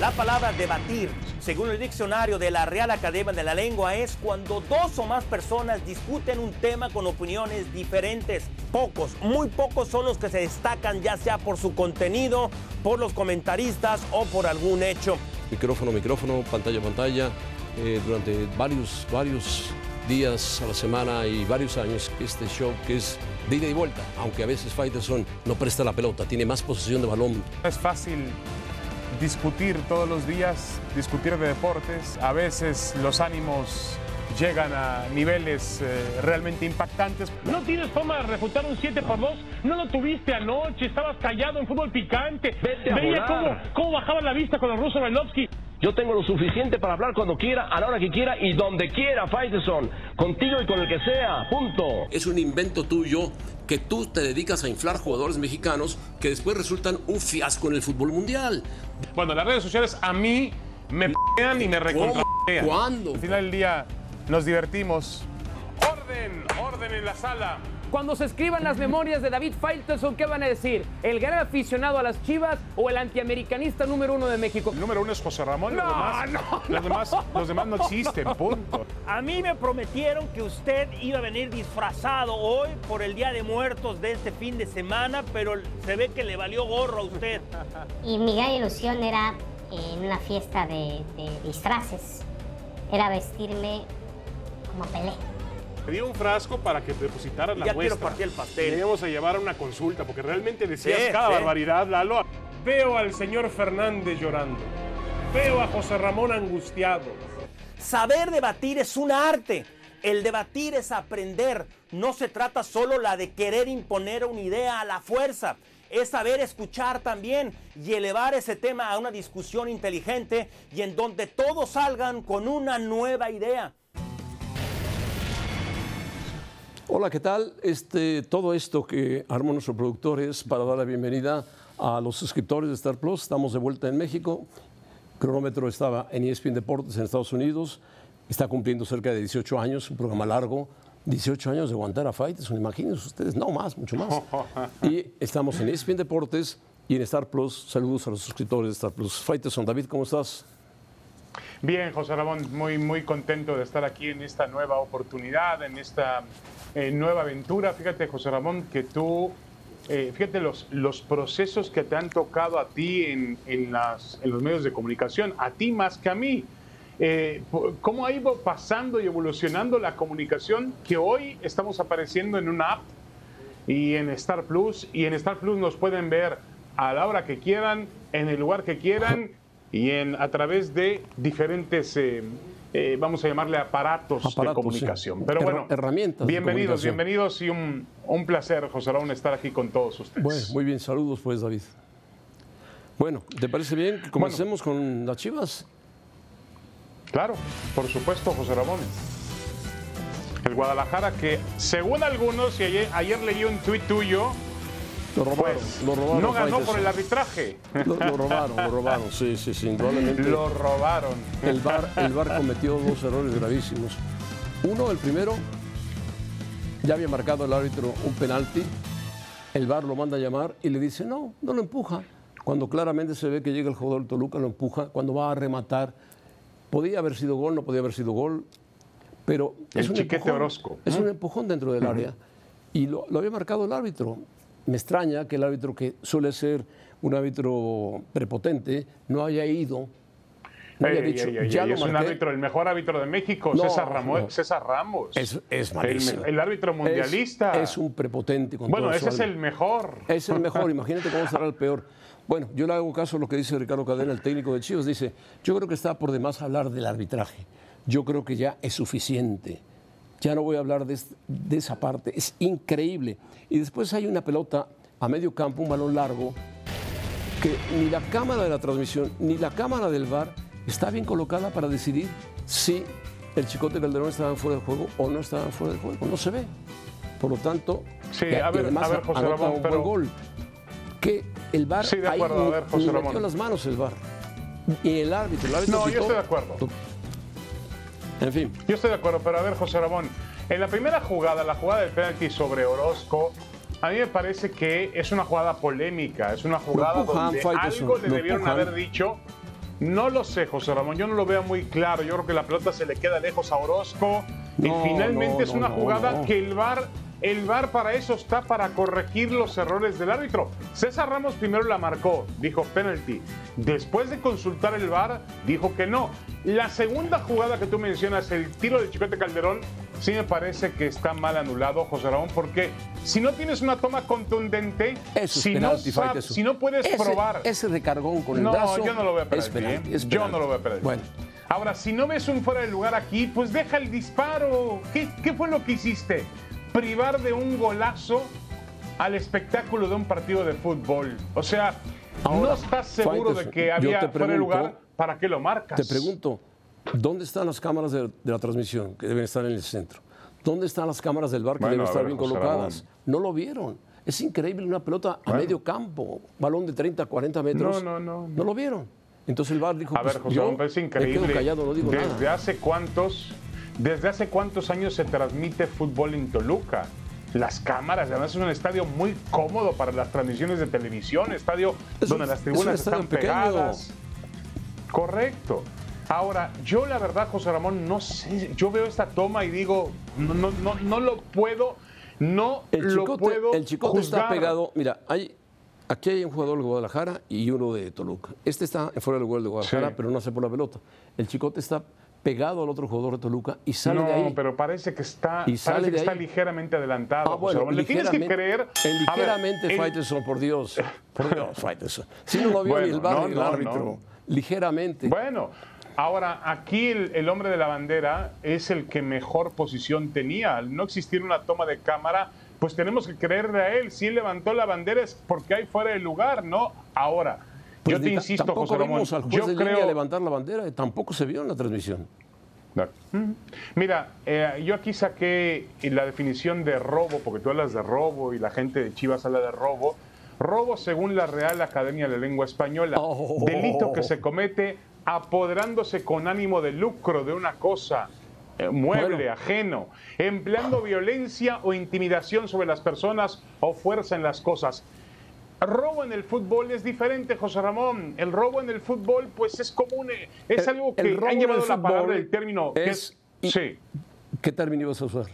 La palabra debatir, según el diccionario de la Real Academia de la Lengua, es cuando dos o más personas discuten un tema con opiniones diferentes. Pocos, muy pocos son los que se destacan, ya sea por su contenido, por los comentaristas o por algún hecho. Micrófono, micrófono, pantalla, pantalla, eh, durante varios, varios días a la semana y varios años este show que es de ida y vuelta, aunque a veces Faitelson no presta la pelota, tiene más posesión de balón. Es fácil discutir todos los días, discutir de deportes. A veces los ánimos llegan a niveles eh, realmente impactantes. No tienes forma de refutar un 7 por 2 no lo tuviste anoche, estabas callado en fútbol picante. Veía cómo, cómo bajaba la vista con el ruso Bailovsky. Yo tengo lo suficiente para hablar cuando quiera, a la hora que quiera y donde quiera, Faitelson. Contigo y con el que sea, punto. Es un invento tuyo que tú te dedicas a inflar jugadores mexicanos que después resultan un fiasco en el fútbol mundial. Bueno, las redes sociales a mí me p***an y me recontra ¿Cuándo? Al final del día nos divertimos. Orden, orden en la sala. Cuando se escriban las memorias de David Faitelson, ¿qué van a decir? ¿El gran aficionado a las chivas o el antiamericanista número uno de México? El número uno es José Ramón. los, No, demás, no, los, demás, los demás no existen, punto. A mí me prometieron que usted iba a venir disfrazado hoy por el Día de Muertos de este fin de semana, pero se ve que le valió gorro a usted. Y mi gran ilusión era en una fiesta de, de disfraces, era vestirme como Pelé. Pedí un frasco para que depositaras la Ya quiero muestra. partir el pastel. Y íbamos a llevar a una consulta, porque realmente decías Sí, cada sí. barbaridad, Lalo. Veo al señor Fernández llorando. Veo a José Ramón angustiado. Saber debatir es un arte. El debatir es aprender. No se trata solo la de querer imponer una idea a la fuerza. Es saber escuchar también y elevar ese tema a una discusión inteligente y en donde todos salgan con una nueva idea. Hola, ¿qué tal? Este, todo esto que armó nuestro productor es para dar la bienvenida a los suscriptores de Star Plus. Estamos de vuelta en México. Cronómetro estaba en ESPN Deportes en Estados Unidos. Está cumpliendo cerca de 18 años, un programa largo. 18 años de aguantar a Fighters, imagínense ustedes, no más, mucho más. Y estamos en ESPN Deportes y en Star Plus. Saludos a los suscriptores de Star Plus. Faitelson, David, ¿cómo estás? Bien, José Ramón, muy, muy contento de estar aquí en esta nueva oportunidad, en esta eh, nueva aventura. Fíjate, José Ramón, que tú, eh, fíjate los, los procesos que te han tocado a ti en, en las, en los medios de comunicación, a ti más que a mí. Eh, ¿Cómo ha ido pasando y evolucionando la comunicación que hoy estamos apareciendo en una app y en Star Plus? Y en Star Plus nos pueden ver a la hora que quieran, en el lugar que quieran y en, a través de diferentes, eh, vamos a llamarle aparatos, de comunicación. sí. Pero bueno, herramientas bienvenidos, bienvenidos y un, un placer, José Raúl, estar aquí con todos ustedes. Bueno, muy bien, saludos pues, David. Bueno, ¿te parece bien que comencemos con las chivas? Claro, por supuesto, José Ramón. El Guadalajara que, según algunos, y ayer, ayer leí un tuit tuyo, Lo robaron, pues, lo robaron. no ganó por el arbitraje. Lo, lo robaron, lo robaron, sí, sí, sí, indudablemente. Lo robaron. El VAR, el VAR cometió dos errores gravísimos. Uno, el primero, ya había marcado el árbitro un penalti, el VAR lo manda a llamar y le dice, no, no lo empuja. Cuando claramente se ve que llega el jugador Toluca, lo empuja, cuando va a rematar, podía haber sido gol, no podía haber sido gol, pero es El un chiquete empujón, Orozco. Es un empujón dentro del área. Y lo, lo había marcado el árbitro. Me extraña que el árbitro, que suele ser un árbitro prepotente, no haya ido, no haya Ey, dicho, ey, ey, ya lo es un marqué". árbitro, el mejor árbitro de México, No, César, Ramos, no. César Ramos. Es, es el, malísimo. el árbitro mundialista. Es, es un prepotente. Con bueno, ese es el mejor. Es el mejor, imagínate cómo será el peor. Bueno, yo le hago caso a lo que dice Ricardo Cadena, el técnico de Chivas. Dice, yo creo que está por demás hablar del arbitraje. Yo creo que ya es suficiente. Ya no voy a hablar de, es- de esa parte. Es increíble. Y después hay una pelota a medio campo, un balón largo, que ni la cámara de la transmisión ni la cámara del VAR está bien colocada para decidir si el Chicote Calderón estaba fuera de juego o no estaba fuera de juego. No se ve. Por lo tanto, Sí, a ver, además a ver, José Ramón, un pero- buen gol. Que el VAR Sí, de ahí acuerdo, a ver, José Ramón. metió las manos el VAR. Y el árbitro, el árbitro No, yo estoy de acuerdo. En fin, Yo estoy de acuerdo, pero a ver, José Ramón, en la primera jugada, la jugada del penalti sobre Orozco, a mí me parece que es una jugada polémica, es una jugada donde algo le debieron haber dicho. No lo sé, José Ramón, yo no lo veo muy claro. Yo creo que la pelota se le queda lejos a Orozco No, y finalmente no, es una jugada que el VAR, el VAR para eso está, para corregir los errores del árbitro. César Ramos primero la marcó, dijo penalty. Después de consultar el VAR, dijo que no. La segunda jugada que tú mencionas, el tiro de Chicote Calderón, sí me parece que está mal anulado, José Ramón, porque si no tienes una toma contundente, eso si, no si no puedes Ese- probar... Ese recargón con el No, brazo. yo no lo penalti. Es penalti, ¿eh? Yo no lo veo penalti. Bueno, Ahora, si no ves un fuera de lugar aquí, pues deja el disparo. ¿Qué, qué fue lo que hiciste? Privar de un golazo al espectáculo de un partido de fútbol. O sea, no estás seguro de que había fuera de lugar. ¿Para qué lo marcas? te pregunto, ¿dónde están las cámaras de, de la transmisión que deben estar en el centro? ¿Dónde están las cámaras del bar que Bueno, deben estar ver, bien José colocadas? Ramón. No lo vieron. Es increíble una pelota a medio campo, balón de 30, 40 metros. No, no, no, no. No lo vieron. Entonces el bar dijo, A ver, pues, José, yo es me increíble. quedo callado, no digo ¿Desde nada. hace cuántos, desde hace cuántos años se transmite fútbol en Toluca? Las cámaras, además es un estadio muy cómodo para las transmisiones de televisión, estadio Es donde un- las tribunas están pequeño. pegadas. Correcto. Ahora, yo la verdad, José Ramón, no sé, yo veo esta toma y digo, no, no, no, no lo puedo, no El lo chicote, puedo el chicote está pegado. Mira, hay, aquí hay un jugador de Guadalajara y uno de Toluca. Este está fuera del lugar de Guadalajara, Sí. pero no hace por la pelota. El chicote está pegado al otro jugador de Toluca y sale no, de ahí. pero parece que está, Y sale parece que está ligeramente adelantado. Ah, bueno, Ramón. Le tienes que ligeramente- creer. eh, ver, ligeramente, el- Faitelson, por Dios. Por Dios, Faitelson. Si no lo vio Bueno, ni el bar no, ni el no, árbitro. no. Ligeramente. Bueno, ahora aquí el, el hombre de la bandera es el que mejor posición tenía. Al no existir una toma de cámara, pues tenemos que creerle a él. Si él levantó la bandera es porque hay fuera de lugar, ¿no? Ahora, Pues yo te insisto, tampoco José Ramón, vimos al juez yo de línea creo... levantar la bandera y tampoco se vio en la transmisión. No. Mira, eh, yo aquí saqué la definición de robo, porque tú hablas de robo y la gente de Chivas habla de robo. Robo según la Real Academia de Lengua Española. Oh. Delito que se comete apoderándose con ánimo de lucro de una cosa, eh, mueble, Bueno. ajeno, empleando violencia o intimidación sobre las personas o fuerza en las cosas. Robo en el fútbol es diferente, José Ramón. El robo en el fútbol, pues es común, es El- algo que el robo han llevado la palabra, fútbol el término. que es- es- sí. ¿Qué término ibas a usar?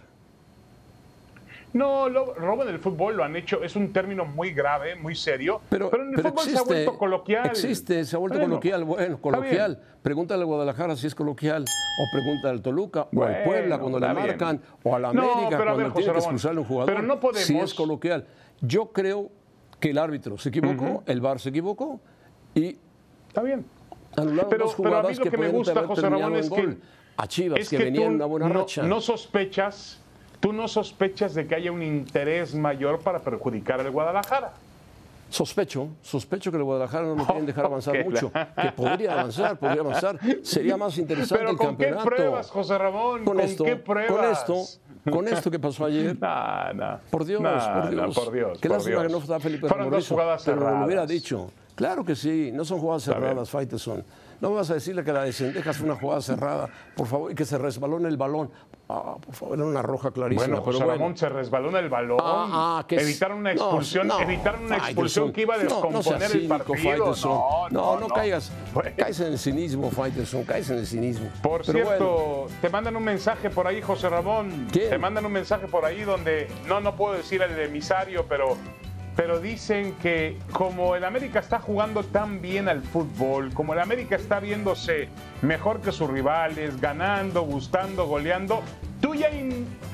No, lo- robo en el fútbol lo han hecho, es un término muy grave, muy serio, pero, en el fútbol se ha vuelto coloquial. Existe, se ha vuelto Bueno, coloquial. Bueno, coloquial. Pregúntale a Guadalajara si es coloquial. O pregúntale al Toluca, o al Puebla cuando le está bien. marcan, o a la No, América pero a cuando ver, tiene José que Ramón, expulsarle a un jugador. pero no podemos- Si es coloquial. Yo creo que el árbitro se equivocó, el VAR se equivocó y Está bien. anularon Pero, dos pero a jugadas mí lo que, que me gusta, José Ramón, es que. A Chivas, es que, que en una buena no, racha. no sospechas, tú no sospechas de que haya un interés mayor para perjudicar al Guadalajara. Sospecho, sospecho que el Guadalajara no lo quieren dejar avanzar mucho. la- Que podría avanzar, podría avanzar. Sería más interesante Pero el ¿con qué campeonato. pruebas, José Ramón? Con ¿Con esto, qué pruebas? con esto, con esto que pasó ayer. Nah, nah. Por Dios, Nah, por Dios. por Dios, Qué por lástima Dios. que no está Felipe Fueron dos jugadas pero cerradas. lo hubiera dicho. Claro que sí, no son jugadas cerradas, Faitelson. No me vas a decirle que la de Cendejas fue una jugada cerrada, por favor, y que se resbaló en el balón. Ah, por favor, era una roja clarísima. Bueno, José pero bueno. Ramón se resbaló en el balón. Ah, ah, que evitaron una expulsión, no, evitaron una Faitelson. expulsión que iba a No, no descomponer seas el cínico, partido. No, no, no, caigas. Bueno. Caes en el cinismo, Faitelson, caes en el cinismo. Por Pero cierto, bueno, te mandan un mensaje por ahí, José Ramón. ¿Quién? Te mandan un mensaje por ahí donde, no, no puedo decir el emisario, pero, pero dicen que como el América está jugando tan bien al fútbol, como el América está viéndose mejor que sus rivales, ganando, gustando, goleando, tú ya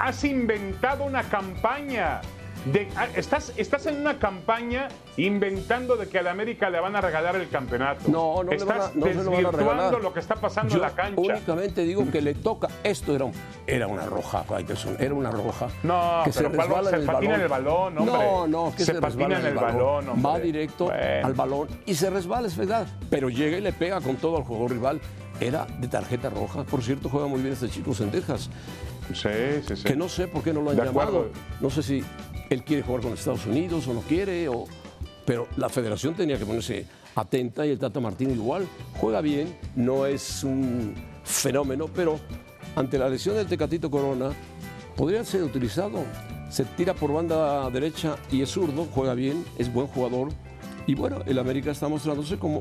has inventado una campaña de- ah, estás, estás en una campaña inventando de que a la América le van a regalar el campeonato. No, no le estás van a, no se lo van a desvirtuando lo que está pasando Yo en la cancha. únicamente digo que le toca. Esto era, un- era una roja, era una roja. No, que pero se resbala se en el patina balón. en el balón, hombre. No, no, que Se se, patina en el balón, hombre. Va directo Bueno. al balón y se resbala, es verdad. Pero llega y le pega con todo al jugador rival. Era de tarjeta roja. Por cierto, juega muy bien este chico Sendejas. Sí, sí, sí. Que no sé por qué no lo han De llamado. acuerdo. No sé si él quiere jugar con Estados Unidos o no quiere, o... pero la federación tenía que ponerse atenta y el Tata Martín igual. Juega bien, no es un fenómeno, pero ante la lesión del Tecatito Corona, podría ser utilizado. Se tira por banda derecha y es zurdo, juega bien, es buen jugador. Y bueno, el América está mostrándose como,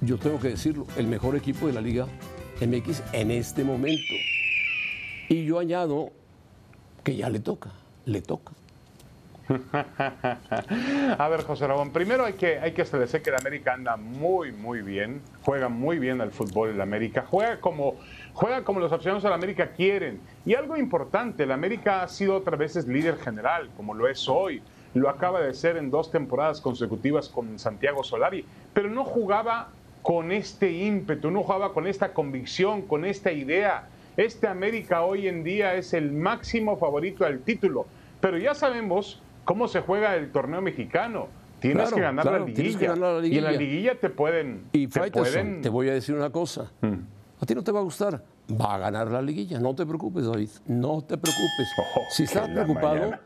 yo tengo que decirlo, el mejor equipo de la Liga MX en este momento. Y yo añado que ya le toca, le toca. A ver, José Ramón, primero hay que, hay que establecer que el América anda muy, muy bien, juega muy bien al fútbol el América, juega como, juega como los aficionados del América quieren. Y algo importante, el América ha sido otras veces líder general, como lo es hoy. Lo acaba de ser en dos temporadas consecutivas con Santiago Solari, pero no jugaba con este ímpetu, no jugaba con esta convicción, con esta idea. Este América hoy en día es el máximo favorito al título, pero ya sabemos cómo se juega el torneo mexicano. Tienes Claro, que ganar, claro, la tienes liguilla. que ganar la Y en la liguilla. te pueden. Y te pueden- te voy a decir una cosa. A ti no te va a gustar. Va a ganar la liguilla. No te preocupes, David. No te preocupes. Ojo, si estás preocupado, mañana.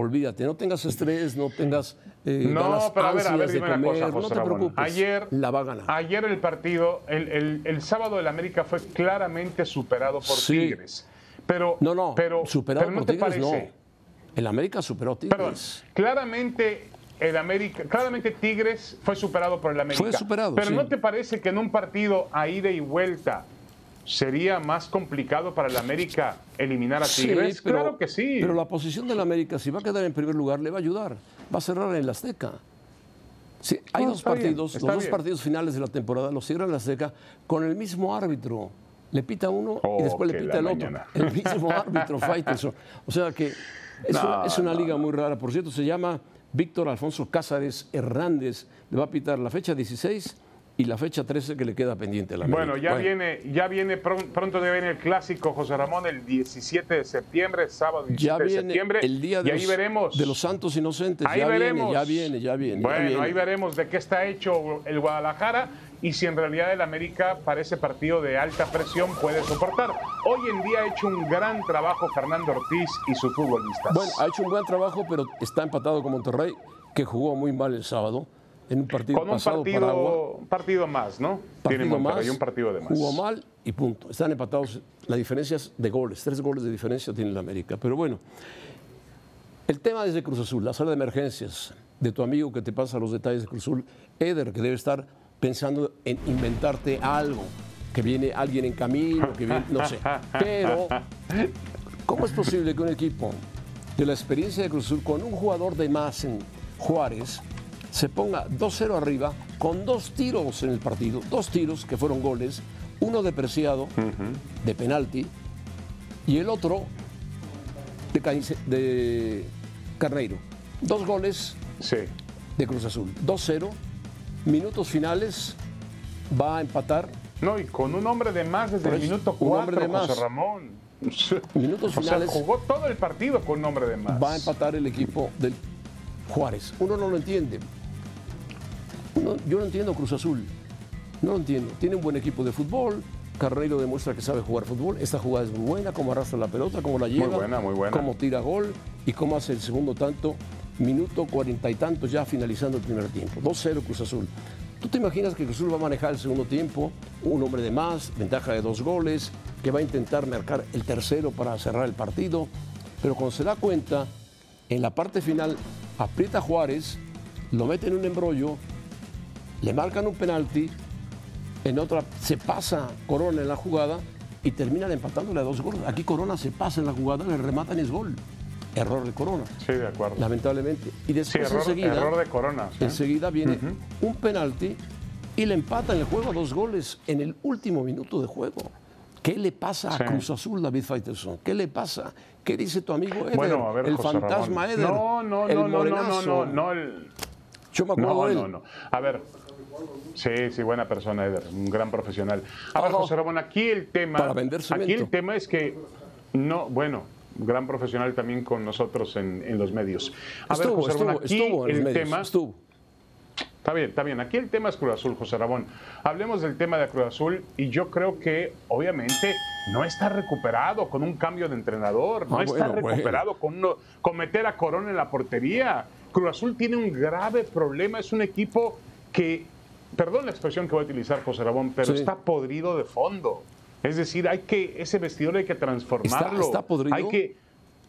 Olvídate. No tengas estrés, no tengas eh, No, ganas, pero a ver, a ver, de dime una cosa, José no te Ramón. preocupes. Ayer, la va a ganar. Ayer el partido, el, el- el sábado el América fue claramente superado por Sí. Tigres. Pero, no, no. pero, superado pero no por te Tigres, parece. no. El América superó a Tigres. Perdón, claramente el América, claramente Tigres fue superado por el América. Fue superado, Pero sí. ¿no te parece que en un partido a ida y vuelta sería más complicado para el América eliminar a Sí, Tigres? pero- claro que sí. Pero la posición del América, si va a quedar en primer lugar, le va a ayudar. Va a cerrar en la Azteca. Sí, hay No, dos bien, partidos, los dos bien. partidos finales de la temporada los cierra en la Azteca con el mismo árbitro. Le pita uno Oh, y después le pita el otro. El mismo árbitro, Faitelson. O sea que es, No, una, es una no, liga muy rara. Por cierto, se llama Víctor Alfonso Cázares Hernández. Le va a pitar la fecha 16 y la fecha 13 que le queda pendiente a la América. Bueno, ya viene, ya viene pron- pronto ya viene el clásico José Ramón el 17 de septiembre, sábado 17 Ya de septiembre. el día de, y ahí los, veremos. de los santos inocentes. Ahí ya veremos. viene, ya viene, ya viene. ya Bueno, viene. ahí veremos de qué está hecho el Guadalajara y si en realidad el América para ese partido de alta presión puede soportar. Hoy en día ha hecho un gran trabajo Fernando Ortiz y sus futbolistas. Bueno, ha hecho un buen trabajo, pero está empatado con Monterrey, que jugó muy mal el sábado en un partido con un pasado partido, partido más, ¿no? Tiene Partido Monterrey más, un partido de más. Jugó mal y punto. Están empatados. La diferencia es de goles. Tres goles de diferencia tiene el América. Pero bueno, el tema es de Cruz Azul, la sala de emergencias de tu amigo que te pasa los detalles de Cruz Azul, Eder, que debe estar pensando en inventarte algo, que viene alguien en camino, que viene, no sé. Pero, ¿cómo es posible que un equipo de la experiencia de Cruz Azul, con un jugador de más en Juárez, se ponga 2-0 arriba con dos tiros en el partido, dos tiros que fueron goles, uno de Preciado, de penalti, y el otro de, de Carneiro. Dos goles Sí. de Cruz Azul, 2-0, minutos finales, va a empatar, No, y con un hombre de más desde Por el minuto un hombre 4, de más. José Ramón. Minutos O sea, finales. jugó todo el partido con un hombre de más. va a empatar el equipo del Juárez. Uno no lo entiende. Uno- yo no entiendo Cruz Azul. No lo entiendo. Tiene un buen equipo de fútbol. Carreiro demuestra que sabe jugar fútbol. Esta jugada es muy buena, cómo arrastra la pelota, cómo la lleva. buena, muy buena. Cómo tira gol y cómo hace el segundo tanto. Minuto cuarenta y tantos ya finalizando el primer tiempo. 2-0 Cruz Azul. ¿Tú te imaginas que Cruz Azul va a manejar el segundo tiempo? Un hombre de más, ventaja de dos goles, que va a intentar marcar el tercero para cerrar el partido. Pero cuando se da cuenta, en la parte final aprieta a Juárez, lo mete en un embrollo, le marcan un penalti, en otra se pasa Corona en la jugada y terminan empatándole a dos goles. Aquí Corona se pasa en la jugada, le rematan y es gol. Error de Corona, Sí, de acuerdo. lamentablemente. Y Sí, después error, enseguida, error de Corona. ¿sí? enseguida viene un penalti y le empatan el juego a dos goles en el último minuto de juego. ¿Qué le pasa a Sí. Cruz Azul, David Faitelson? ¿Qué le pasa? ¿Qué dice tu amigo Eder? Bueno, a ver, el José fantasma Ramón. Eder. No, no, el no, no, no, no, no, no, el- Yo me acuerdo no, de él. no, no. A ver, sí, sí, buena persona, Eder, un gran profesional. A ver. José Ramón, aquí el tema, Para vender aquí el tema es que no, bueno, gran profesional también con nosotros en, en los medios. A ver, Estuvo, José Ramón, estuvo, aquí estuvo en el medios, tema, estuvo. Está bien, está bien. Aquí el tema es Cruz Azul, José Ramón. Hablemos del tema de Cruz Azul y yo creo que obviamente no está recuperado con un cambio de entrenador, no Ah, está bueno, recuperado con, uno- con meter a Corona en la portería. Cruz Azul tiene un grave problema, es un equipo que, perdón la expresión que voy a utilizar, José Ramón, pero Sí. está podrido de fondo. Es decir, hay que ese vestidor hay que transformarlo. está podrido? Hay que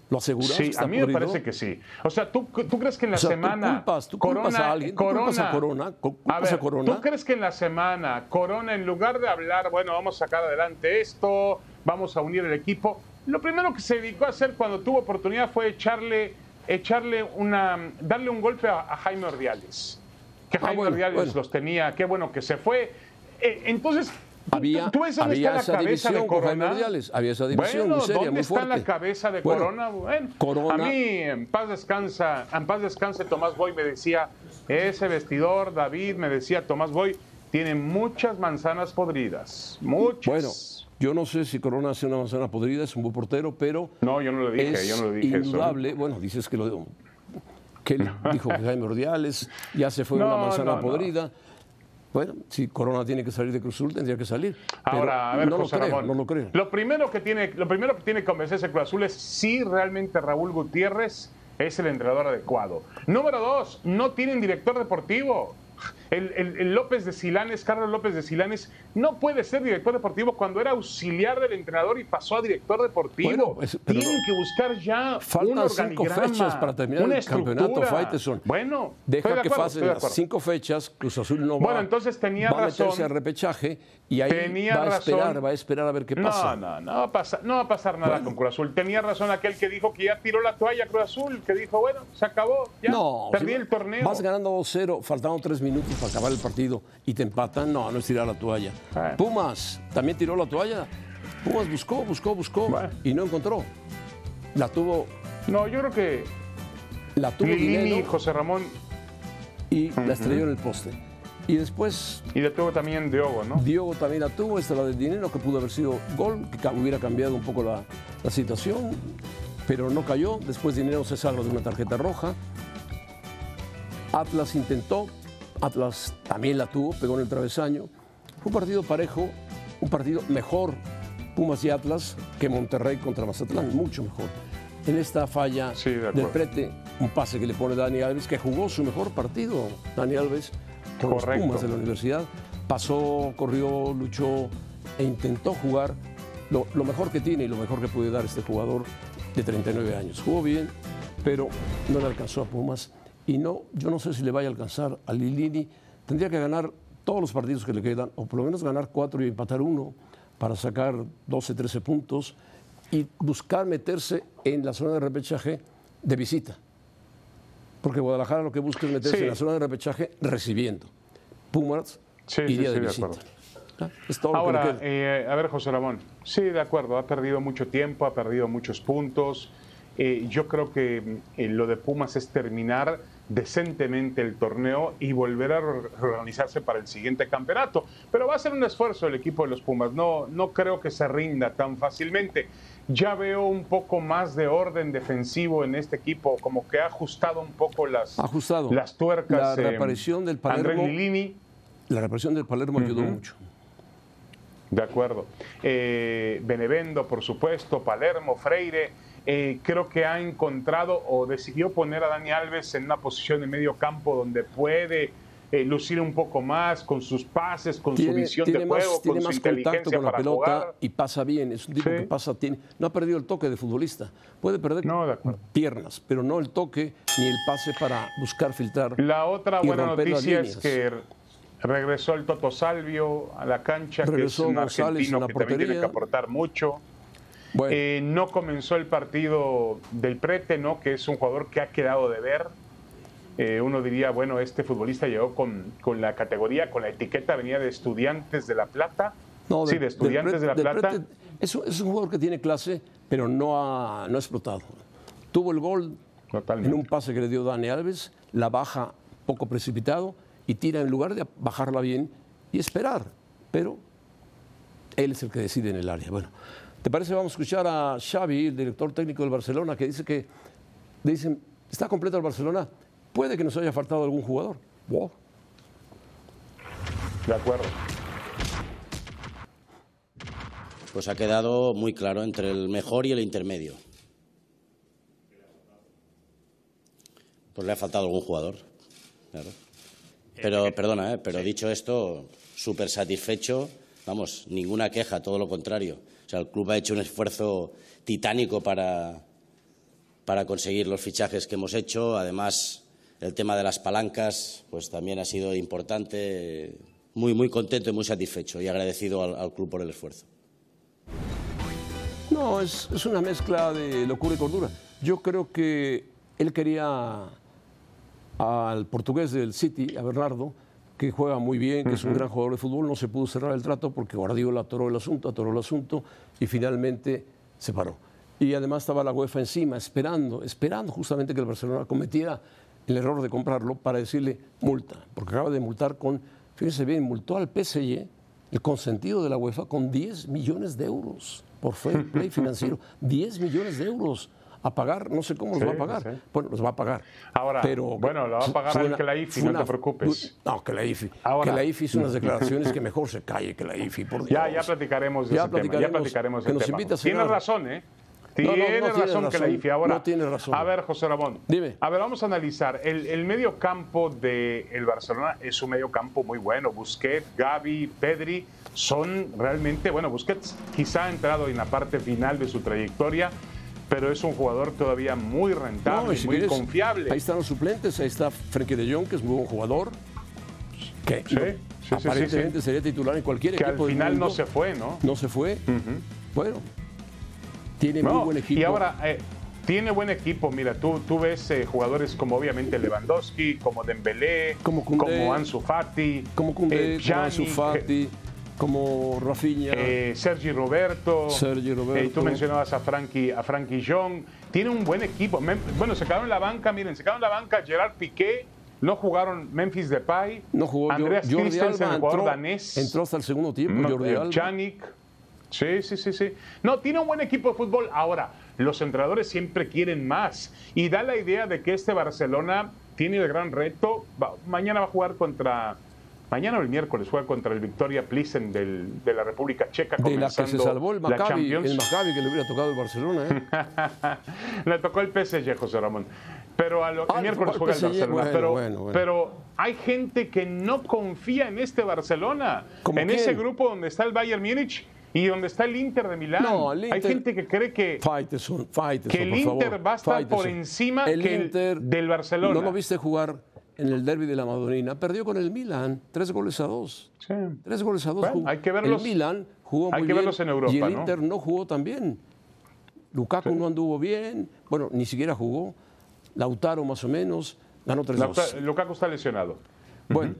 ¿Lo aseguras? Sí, está a mí me podrido? parece que sí. O sea, ¿tú, tú crees que en la O sea, tú semana. culpas- tú culpas a alguien, tú culpas a Corona, cu- culpas a ver, a Corona. ¿Tú crees que en la semana Corona, en lugar de hablar, bueno, vamos a sacar adelante esto, vamos a unir el equipo, lo primero que se dedicó a hacer cuando tuvo oportunidad fue echarle, echarle una, darle un golpe a, a Jaime Ordiales? Que Ah, Jaime bueno, bueno. los tenía, qué bueno que se fue. Eh, entonces. tú- Había, ¿Tú ves dónde había está la cabeza de Corona? Había esa división Bueno, seria, ¿dónde muy está fuerte. la cabeza de Corona? Bueno, Corona- a mí en paz descansa, en paz descanse Tomás Boy me decía, ese vestidor, David me decía, Tomás Boy tiene muchas manzanas podridas, muchas. Bueno, yo no sé si Corona hace una manzana podrida, es un buen portero, pero no, yo no lo dije, es yo no lo dije eso. indudable, bueno, dices que lo que dijo que Jaime Ordiales ya se fue No, una manzana no, podrida. Bueno, si Corona tiene que salir de Cruz Azul, tendría que salir. Ahora, a ver, no José lo creo, Ramón, no lo creo. Lo primero que tiene, lo primero que tiene que convencerse Cruz Azul es si realmente Raúl Gutiérrez es el entrenador adecuado. Número dos, no tienen director deportivo. El, el- el López de Silanes, Carlos López de Silanes, no puede ser director deportivo cuando era auxiliar del entrenador y pasó a director deportivo. Bueno, pues, Tienen que buscar ya Faltan un cinco fechas para terminar el campeonato. Bueno, Deja de que acuerdo, pasen de las cinco fechas, Cruz Azul no Bueno, va, entonces tenía va razón. a repechaje y ahí Tenía va a esperar, razón. va a esperar a ver qué pasa. No, no, no va a pasar, no va a pasar nada con Cruz Azul. Tenía razón aquel que dijo que ya tiró la toalla Cruz Azul, que dijo, bueno, se acabó, ya No, perdí si el torneo. Vas ganando 2-0, faltaban 3 minutos para acabar el partido y te empatan. No, no es tirar la toalla. Ah. Pumas también tiró la toalla. Pumas buscó, buscó, buscó Bueno. y no encontró. La tuvo, No, yo creo que la tuvo Lilini, Dineno José Ramón y la estrelló en el poste. Y después y le tuvo también Diogo, ¿no? Diogo también la tuvo, esta la del dinero que pudo haber sido gol, que hubiera cambiado un poco la, la situación, pero no cayó. Después dinero se salva de una tarjeta roja. Atlas intentó, Atlas también la tuvo, pegó en el travesaño. Fue un partido parejo, un partido mejor Pumas y Atlas que Monterrey contra Mazatlán, mucho mejor. En esta falla Sí, de del. Prete, un pase que le pone Dani Alves, que jugó su mejor partido, Dani Alves, con los. Pumas de la universidad. Pasó, corrió, luchó e intentó jugar lo, lo mejor que tiene y lo mejor que puede dar este jugador de 39 años. Jugó bien, pero no le alcanzó a Pumas. Y no, yo no sé si le vaya a alcanzar a Lilini. Tendría que ganar todos los partidos que le quedan, o por lo menos ganar cuatro y empatar uno, para sacar 12, 13 puntos y buscar meterse en la zona de repechaje de visita. Porque Guadalajara lo que busca es meterse Sí. en la zona de repechaje recibiendo. Pumas Sí, iría sí, de visita. Ah, Es todo lo que Ahora, eh, a ver, José Ramón. Sí, de acuerdo, ha perdido mucho tiempo, ha perdido muchos puntos. Eh, yo creo que eh, lo de Pumas es terminar decentemente el torneo y volver a reorganizarse para el siguiente campeonato. Pero va a ser un esfuerzo el equipo de los Pumas. No, no creo que se rinda tan fácilmente. Ya veo un poco más de orden defensivo en este equipo, como que ha ajustado un poco las, Ajustado. las tuercas. La eh, reaparición del Andrés Palermo-. La represión del Palermo ayudó mucho. De acuerdo. Eh, Benevendo, por supuesto, Palermo, Freire, eh, creo que ha encontrado o decidió poner a Dani Alves en una posición de medio campo donde puede eh, lucir un poco más con sus pases, con su visión tiene de más, juego, tiene con su más contacto con la pelota jugar. y pasa bien. Es un tipo Sí. que pasa, tiene, no ha perdido el toque de futbolista. Puede perder No, de acuerdo. piernas, pero no el toque ni el pase para buscar filtrar. La otra buena noticia es que regresó el Toto Salvio a la cancha, que es Regresó un González argentino en la que también tiene que portería. aportar mucho. Bueno, Eh, no comenzó el partido del Prete, ¿no? Que es un jugador que ha quedado de ver. Eh, uno diría, bueno, este futbolista llegó con, con la categoría, con la etiqueta, venía de Estudiantes de La Plata. no, sí, de Estudiantes del de La Plata. Prete es, un- es un jugador que tiene clase, pero no ha, no ha explotado. Tuvo el gol Totalmente. en un pase que le dio Dani Alves, la baja poco precipitado y tira en lugar de bajarla bien y esperar. Pero él es el que decide en el área. Bueno, ¿te parece? Vamos a escuchar a Xavi, el director técnico del Barcelona, que dice que dicen, está completo el Barcelona, puede que nos haya faltado algún jugador. Wow. De acuerdo. Pues ha quedado muy claro entre el mejor y el intermedio. Pues le ha faltado algún jugador. claro. Pero, perdona, ¿eh? pero dicho esto, súper satisfecho. Vamos, ninguna queja, todo lo contrario. O sea, el club ha hecho un esfuerzo titánico para, para conseguir los fichajes que hemos hecho. Además, el tema de las palancas, pues también ha sido importante. Muy, muy contento y muy satisfecho y agradecido al- al club por el esfuerzo. No, es, es una mezcla de locura y cordura. Yo creo que él quería al portugués del City, a Bernardo, que juega muy bien, que es un gran jugador de fútbol, no se pudo cerrar el trato porque Guardiola atoró el asunto, atoró el asunto y finalmente se paró. Y además estaba la UEFA encima, esperando, esperando justamente que el Barcelona cometiera el error de comprarlo para decirle multa, porque acaba de multar con, fíjense bien, multó al PSG, el consentido de la UEFA, con 10 millones de euros por fair play financiero. 10 millones de euros a pagar, no sé cómo los Sí, va a pagar. sí. Bueno, los va a pagar. Ahora, pero bueno, lo va a pagar el que la IFI, no te preocupes. No, que la IFI. Ahora- que la IFI hizo unas declaraciones que mejor se calle que la IFI, por Dios. Ya, ya platicaremos de Ya ese tema. Ya platicaremos, que nos tema. invite a Tienes razón, ¿eh? No, no, no Tienes tiene razón, que la. IFI. Ahora, No tiene razón. A ver, José Ramón. Dime. A ver, vamos a analizar. El, el medio campo del Barcelona es un medio campo muy bueno. Busquets, Gavi, Pedri son realmente, bueno, Busquets quizá ha entrado en la parte final de su trayectoria, pero es un jugador todavía muy rentable, No, y si muy quieres, confiable. Ahí están los suplentes, ahí está Frenkie de Jong, que es muy buen jugador. Que Sí, sí, sí, aparentemente sí. sería titular en cualquier que equipo al del final no se fue, ¿no? No se fue. Bueno, tiene muy buen equipo. Y ahora, eh, tiene buen equipo. Mira, tú, tú ves eh, jugadores como obviamente Lewandowski, como Dembélé, Como Koundé. Ansu Fati, como Koundé, eh, como Ansu Fati, como Rafinha. eh, Sergi Roberto. Sergi Roberto. eh, y tú mencionabas a Frankie, a Frankie Young. Tiene un buen equipo. Bueno, se quedaron en la banca, miren, se quedaron en la banca Gerard Piqué. No jugaron Memphis Depay. no jugó Andreas Jordi Christensen, Alba, el jugador entró, danés. entró hasta el segundo tiempo, No, Jordi eh, Alba. Pjanic. Sí, sí, sí, sí. No, tiene un buen equipo de fútbol. Ahora, los entrenadores siempre quieren más. Y da la idea de que este Barcelona tiene el gran reto. Va- mañana va a jugar contra. Mañana o el miércoles juega contra el Victoria Plissen del- de la República Checa. de la que se salvó el Maccabi, el Maccabi que le hubiera tocado el Barcelona. ¿eh? Le tocó el PSG, José Ramón. Pero a lo- el Ah, miércoles ¿cuál juega el? Barcelona. Bueno, pero, bueno, bueno. pero hay gente que no confía en este Barcelona. ¿Cómo En quién? ese grupo donde está el Bayern Múnich y donde está el Inter de Milán. No, el Hay Inter- gente que cree que, Faiteson, Faiteson, que el Inter favor, va a estar por encima que el del Barcelona. ¿No lo viste jugar en el derby de la Madonina? Perdió con el Milan, tres goles a dos. Sí. Tres goles a dos. Bueno, jugó. hay que verlos- El Milan jugó hay muy que bien verlos en Europa, y el. Inter no jugó tan bien. Lukaku no anduvo bien, bueno, ni siquiera jugó. Lautaro más o menos, ganó 3-2. Lauta- Lukaku está lesionado. Bueno,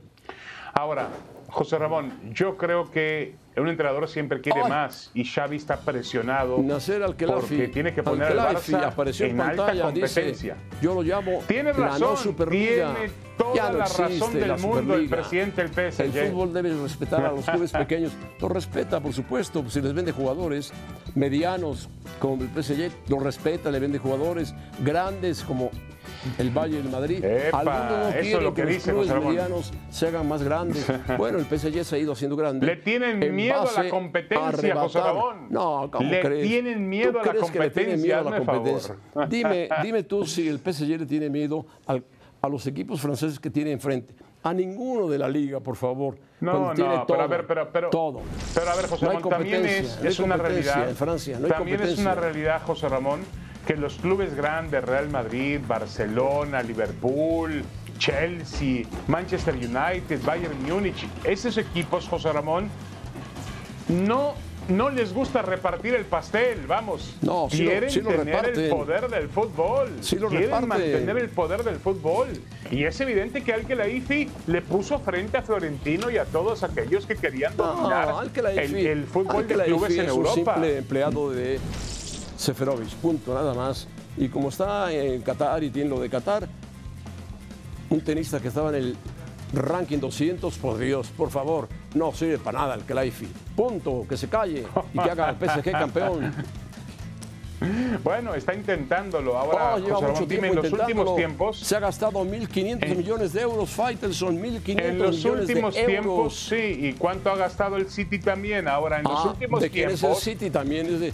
Ahora, José Ramón, yo creo que un entrenador siempre quiere Ay. más y Xavi está presionado Nacer Al-Khelafi porque tiene que poner al Barça apareció en, en alta pantalla, dice, competencia. yo lo llamo Tiene la razón, tiene toda no la razón del la mundo el presidente del PSG. El fútbol debe respetar a los clubes pequeños. Lo respeta, por supuesto, si les vende jugadores medianos como el PSG, lo respeta, le vende jugadores grandes como el Valle del Madrid. Epa, Algunos no eso es lo que que, los dice clubes José Ramón. medianos se hagan más grandes. Bueno, el PSG se ha ido haciendo grande. Le tienen en miedo a la competencia, arrebatar. José Ramón. No, ¿cómo Le crees? tienen miedo ¿Tú a la crees que le tienen miedo a la competencia? Competencia? Dime, dime tú si el PSG le tiene miedo al- a los equipos franceses que tiene enfrente. A ninguno de la liga, por favor. No, no, todo, pero a ver, pero, pero, todo. pero a ver, José No Ramón, también competencia, es, no es una competencia realidad. en Francia, no hay también es competencia. una realidad, José Ramón, que los clubes grandes, Real Madrid, Barcelona, Liverpool, Chelsea, Manchester United, Bayern Múnich, esos equipos, José Ramón, no no les gusta repartir el pastel, vamos. No, sí lo- quieren sí lo tener el poder del fútbol. Sí lo quieren reparten. mantener el poder del fútbol. Y es evidente que Al-Khelaifi le puso frente a Florentino y a todos aquellos que querían dominar No, el, el fútbol de clubes en es un Europa. simple empleado de Seferovic, punto, nada más. Y como está en Qatar y tiene lo de Qatar, un tenista que estaba en el ranking 200, por Dios, por favor, no sirve para nada el Khelaifi. Punto, que se calle y que haga el PSG campeón. Bueno, está intentándolo. Ahora, Oh, lleva mucho tiempo en los últimos tiempos, Se ha gastado 1.500 millones de euros, Faitelson, 1.500 en los millones últimos de tiempos, euros. sí. ¿Y cuánto ha gastado el City también? Ahora, en los Ah, últimos ¿De quién es el tiempos, City? También es de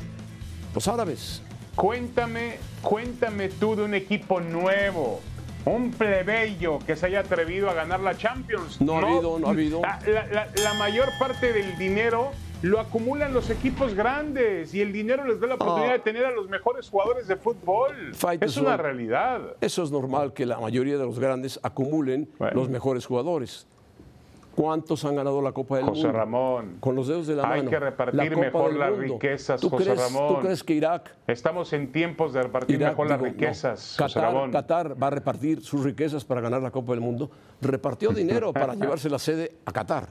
los árabes. Cuéntame, cuéntame tú de un equipo nuevo, un plebeyo que se haya atrevido a ganar la Champions. No ha habido, no ha habido. La, la- la- la mayor parte del dinero lo acumulan los equipos grandes y el dinero les da la oportunidad Ah. de tener a los mejores jugadores de fútbol. es una realidad. Eso es normal que la mayoría de los grandes acumulen Bueno. los mejores jugadores. ¿Cuántos han ganado la Copa del José Mundo? Ramón. Con los dedos de la Hay mano. que repartir La mejor las Mundo. riquezas, ¿Tú José crees, Ramón. ¿Tú crees que Irak, Estamos en tiempos de repartir Irak, mejor las no, riquezas, José Qatar, Ramón. Qatar va a repartir sus riquezas para ganar la Copa del Mundo? Repartió dinero para llevarse la sede a Qatar,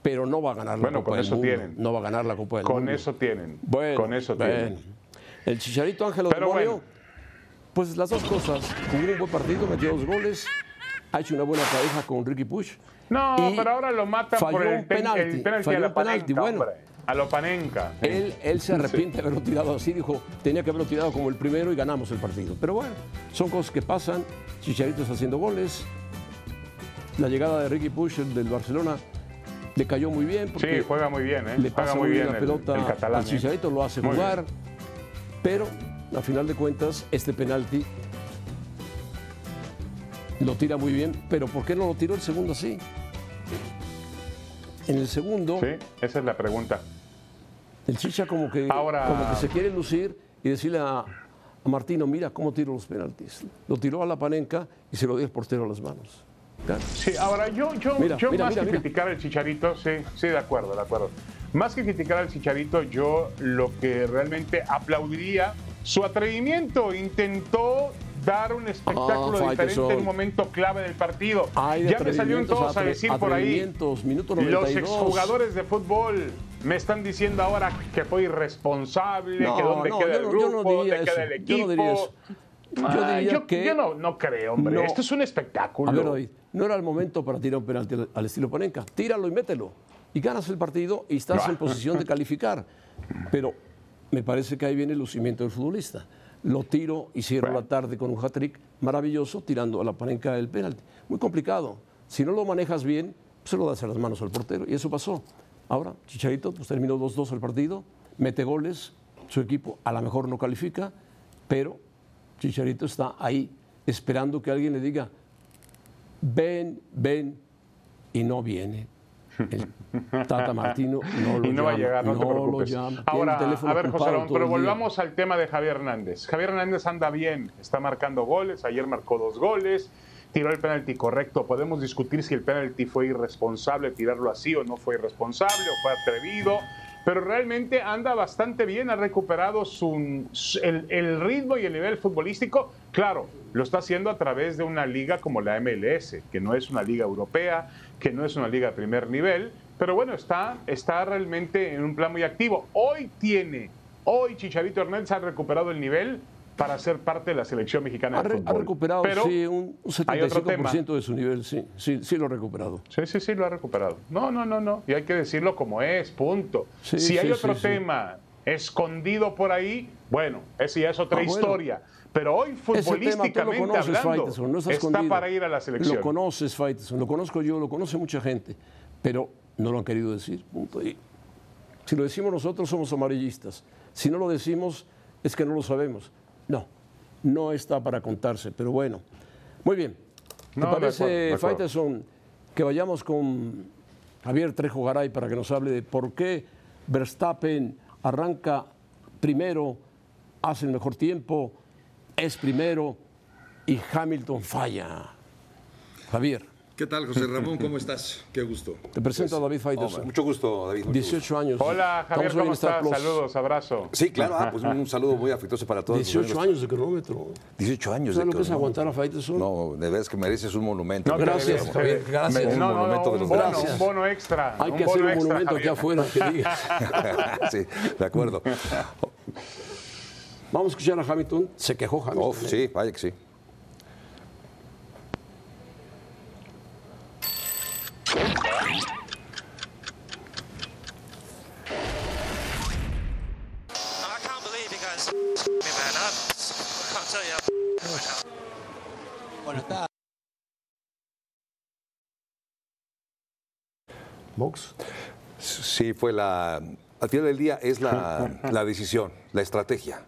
pero no va a ganar la Bueno, Copa con del eso Mundo. tienen. No va a ganar la Copa del Con Mundo. eso tienen. Bueno, con eso tienen. El Chicharito Ángelo Pero Demonio, bueno. pues las dos cosas. Jugó un buen partido, metió dos goles, ha hecho una buena pareja con Ricky Push. No, pero ahora lo matan falló por el, penalti, el penalti falló a la penalti, panenca, bueno. hombre. A lo panenca. sí. Él, él se arrepiente de haberlo tirado así, dijo, tenía que haberlo tirado como el primero y ganamos el partido. Pero bueno, son cosas que pasan. Chicharito está haciendo goles. La llegada de Ricky Push, el del Barcelona, le cayó muy bien. Porque Sí, juega muy bien, ¿eh? le Juega pasa muy bien la el- pelota el catalán, al ¿eh? Chicharito, lo hace jugar. bien. Pero, a final de cuentas, este penalti lo tira muy bien. Pero ¿por qué no lo tiró el segundo así? En el segundo, Sí, esa es la pregunta. el Chicha como que, Ahora- como que se quiere lucir y decirle a, a Martino, mira cómo tiro los penaltis. Lo tiró a la panenca y se lo dio el portero a las manos. Claro. Sí, ahora yo, yo, Mira, yo mira, más mira, que criticar al Chicharito, sí, sí, de acuerdo, de acuerdo. Más que criticar al Chicharito, yo lo que realmente aplaudiría, su atrevimiento, intentó dar un espectáculo Ah, diferente en un momento clave del partido. De ya me salieron todos a decir por ahí, los 92. exjugadores de fútbol me están diciendo ahora que fue irresponsable, No, que dónde no, queda yo el yo no grupo, dónde queda el yo equipo. no diría eso. Yo Ah, diría yo- que- yo no, no creo, hombre. Esto es un espectáculo. A ver, David, no era el momento para tirar un penalti al- al estilo Panenka. Tíralo y mételo. Y ganas el partido y estás en posición de calificar. Pero me parece que ahí viene el lucimiento del futbolista. Lo tiro y cierro la tarde con un hat-trick maravilloso tirando a la Panenka el penalti. Muy complicado. Si no lo manejas bien, se lo das a las manos al portero. Y eso pasó. Ahora, Chicharito pues, terminó 2-2 el partido, mete goles, su equipo a lo mejor no califica, pero Chicharito está ahí esperando que alguien le diga, ven, ven, y no viene. El Tata Martino no lo y no va a llama, llegar, no, te lo preocupes. llama. Ahora, a ver, José Ramón, pero volvamos al tema de Javier Hernández. Javier Hernández anda bien, está marcando goles, ayer marcó dos goles, tiró el penalti correcto. Podemos discutir si el penalti fue irresponsable tirarlo así o no fue irresponsable o fue atrevido, pero realmente anda bastante bien, ha recuperado su, el, el ritmo y el nivel futbolístico. Claro, lo está haciendo a través de una liga como la MLS, que no es una liga europea, que no es una liga de primer nivel, pero bueno, está, está realmente en un plan muy activo. Hoy tiene, hoy Chicharito Hernández ha recuperado el nivel para ser parte de la selección mexicana Ha, de fútbol. ha recuperado, pero sí, un, un hay otro tema. 75% de su nivel, sí, sí, sí lo ha recuperado. Sí, sí, sí, lo ha recuperado. No, no, no, no. Y hay que decirlo como es, punto. Sí, si hay sí, otro tema escondido por ahí, bueno, esa ya es otra Ah, bueno. historia. Pero hoy futbolísticamente conoces, hablando, no está, está para ir a la selección. Lo conoces, Faitelson, lo conozco yo, lo conoce mucha gente, pero no lo han querido decir, punto. Y si lo decimos nosotros somos amarillistas, si no lo decimos es que no lo sabemos. No, no está para contarse, pero bueno. Muy bien, ¿te No, de parece, acuerdo, de acuerdo. Que vayamos con Javier Trejo Garay para que nos hable de por qué Verstappen arranca primero, hace el mejor tiempo, es primero y Hamilton falla. Javier. ¿Qué tal, José Ramón? ¿Cómo estás? Qué gusto. Te presento a David. Hombre, mucho gusto, David. mucho 18 años. Hola, Javier, ¿cómo estás? Plus. Saludos, abrazo. Sí, claro, ah, pues un saludo muy afectuoso para todos. 18 años de cronómetro. 18 años ¿Sabes de lo que es cronómetro. aguantar a Faitelson? No, de veras que mereces un monumento. No, Gracias, Javier, gracias. Un No, no, no, monumento de un los bono, grandes. un bono extra. Hay que hacer un extra, monumento aquí afuera que diga. sí, de acuerdo. Vamos a escuchar a Hamilton. Se quejó Hamilton. Uf, ¿eh? sí, vaya que sí. Box. Sí, fue la. Al final del día es la, la decisión, la estrategia,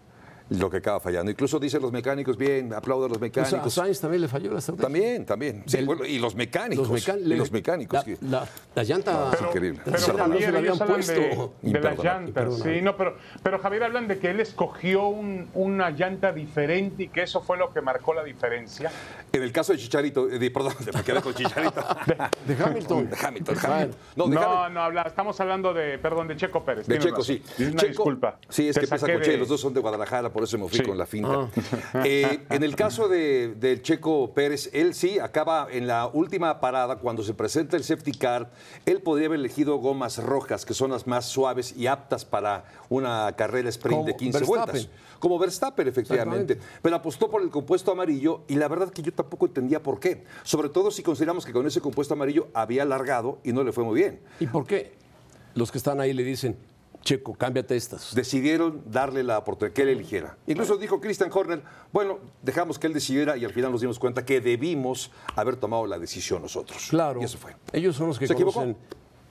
lo que acaba fallando. Incluso dicen los mecánicos, bien, aplaudo a los O sea, a mecánicos. Sainz también le falló la estrategia. También, también. Sí, Del- bueno, y los mecánicos. Los, mecan- y le- los mecánicos. La, la- la llanta. Es increíble. Pero no se Javier, la habían puesto. de, de las llantas, sí, no, pero, pero Javier hablan de que él escogió un- una llanta diferente y que eso fue lo que marcó la diferencia. En el caso de Chicharito, eh, de- perdón, me quedé con Chicharito. De Hamilton. De Hamilton. Hamilton. No, No, de no, Hamilton. habla- estamos hablando de, perdón, de Checo Pérez. De Checo, razón. sí. Una Checo- disculpa. Sí, es Te que empieza saqué con Che, de- los dos son de Guadalajara, por eso me fui Sí. con la finta. Ah. Eh, en el caso de, del Checo Pérez, él sí acaba en la última parada, cuando se presenta el safety car, él podría haber elegido gomas rojas, que son las más suaves y aptas para una carrera sprint Como de 15 Verstappen. vueltas. Como Verstappen, efectivamente. Pero apostó por el compuesto amarillo y la verdad que yo tampoco entendía por qué. Sobre todo si consideramos que con ese compuesto amarillo había alargado y no le fue muy bien. ¿Y por qué los que están ahí le dicen, Checo, cámbiate estas? decidieron darle la oportunidad que él eligiera. Incluso dijo Christian Horner, bueno, dejamos que él decidiera y al final nos dimos cuenta que debimos haber tomado la decisión nosotros. Claro. Y eso fue. Ellos son los que ¿Se equivocó? conocen.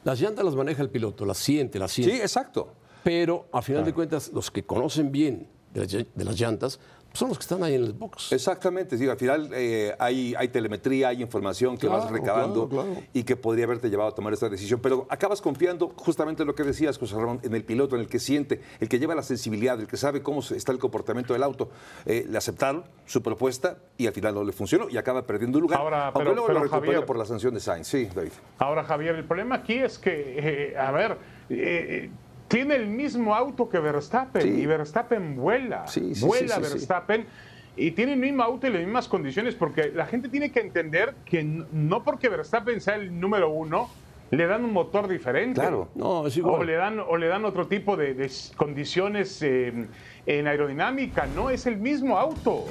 Las llantas las maneja el piloto, las siente, las Sí, siente. exacto. Pero a final de cuentas, los que conocen bien de las, ll- de las llantas son los que están ahí en el box. Exactamente, sí, al final eh, hay, hay telemetría, hay información que vas recabando claro, claro. y que podría haberte llevado a tomar esta decisión, pero acabas confiando justamente en lo que decías, José Ramón, en el piloto, en el que siente, el que lleva la sensibilidad, el que sabe cómo está el comportamiento del auto. Eh, le aceptaron su propuesta y al final no le funcionó y acaba perdiendo un lugar. Ahora, aunque pero- luego pero, lo recuperó Javier- por la sanción de Sainz. Sí, David. Ahora, Javier, el problema aquí es que, eh, a ver, eh, tiene el mismo auto que Verstappen Sí. y Verstappen vuela. Sí, sí, vuela. Verstappen. Y tiene el mismo auto y las mismas condiciones, porque la gente tiene que entender que no porque Verstappen sea el número uno, le dan un motor diferente. Claro. No, es igual. O le dan, o le dan otro tipo de, condiciones eh, en aerodinámica. No es el mismo auto.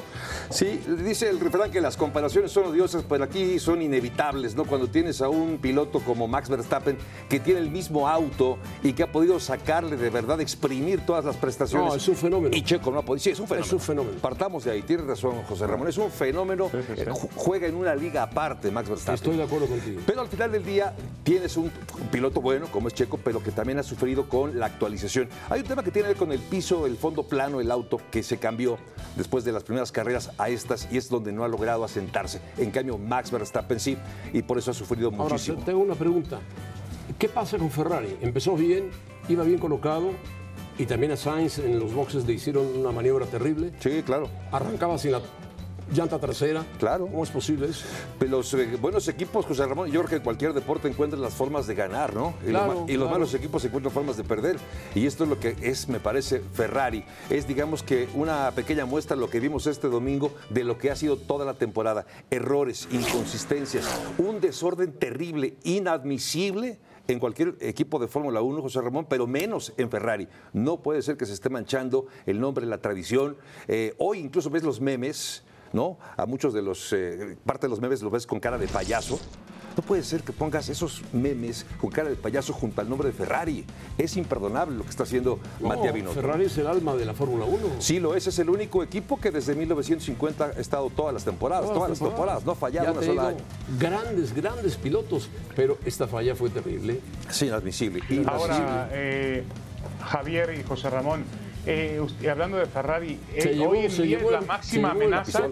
Sí, dice el refrán que las comparaciones son odiosas, pero aquí son inevitables, ¿no? Cuando tienes a un piloto como Max Verstappen que tiene el mismo auto y que ha podido sacarle de verdad, exprimir todas las prestaciones. No, es un fenómeno. Y Checo no ha podido. Sí, es un fenómeno. Es un fenómeno. Partamos de ahí, tienes razón, José Ramón. Es un fenómeno. Eh, ju- Juega en una liga aparte, Max Verstappen. Estoy de acuerdo contigo. Pero al final del día tienes un piloto bueno, como es Checo, pero que también ha sufrido con la actualización. Hay un tema que tiene que ver con el piso, el fondo plano, el auto, que se cambió después de las primeras carreras a estas y es donde no ha logrado asentarse. En cambio, Max Verstappen sí, y por eso ha sufrido Ahora, muchísimo. tengo una pregunta. ¿Qué pasa con Ferrari? Empezó bien, iba bien colocado y también a Sainz en los boxes le hicieron una maniobra terrible. Sí, claro. Arrancaba sin la llanta trasera. Claro. ¿Cómo es posible eso? Pero los eh, buenos equipos, José Ramón, yo creo que en cualquier deporte encuentran las formas de ganar, ¿no? Y, Claro, los, ma- y los claro. malos equipos encuentran formas de perder. Y esto es lo que es, me parece, Ferrari. Es, digamos que, una pequeña muestra de lo que vimos este domingo de lo que ha sido toda la temporada. Errores, inconsistencias, un desorden terrible, inadmisible en cualquier equipo de Fórmula 1, José Ramón, pero menos en Ferrari. No puede ser que se esté manchando el nombre, la tradición. Eh, hoy incluso ves los memes, ¿no? A muchos de los, eh, parte de los memes los ves con cara de payaso. No puede ser que pongas esos memes con cara de payaso junto al nombre de Ferrari. Es imperdonable lo que está haciendo No, Mattia Binotto. Ferrari es el alma de la Fórmula 1. Sí, lo es, es el único equipo que desde 1950 ha estado todas las temporadas, todas, las temporadas, no ha fallado Ya una te sola digo, año. Grandes, grandes pilotos, pero esta falla fue terrible. Es inadmisible. Ahora, eh, Javier y José Ramón, eh, usted- hablando de Ferrari, eh, llevó- hoy en día es la el- máxima amenaza.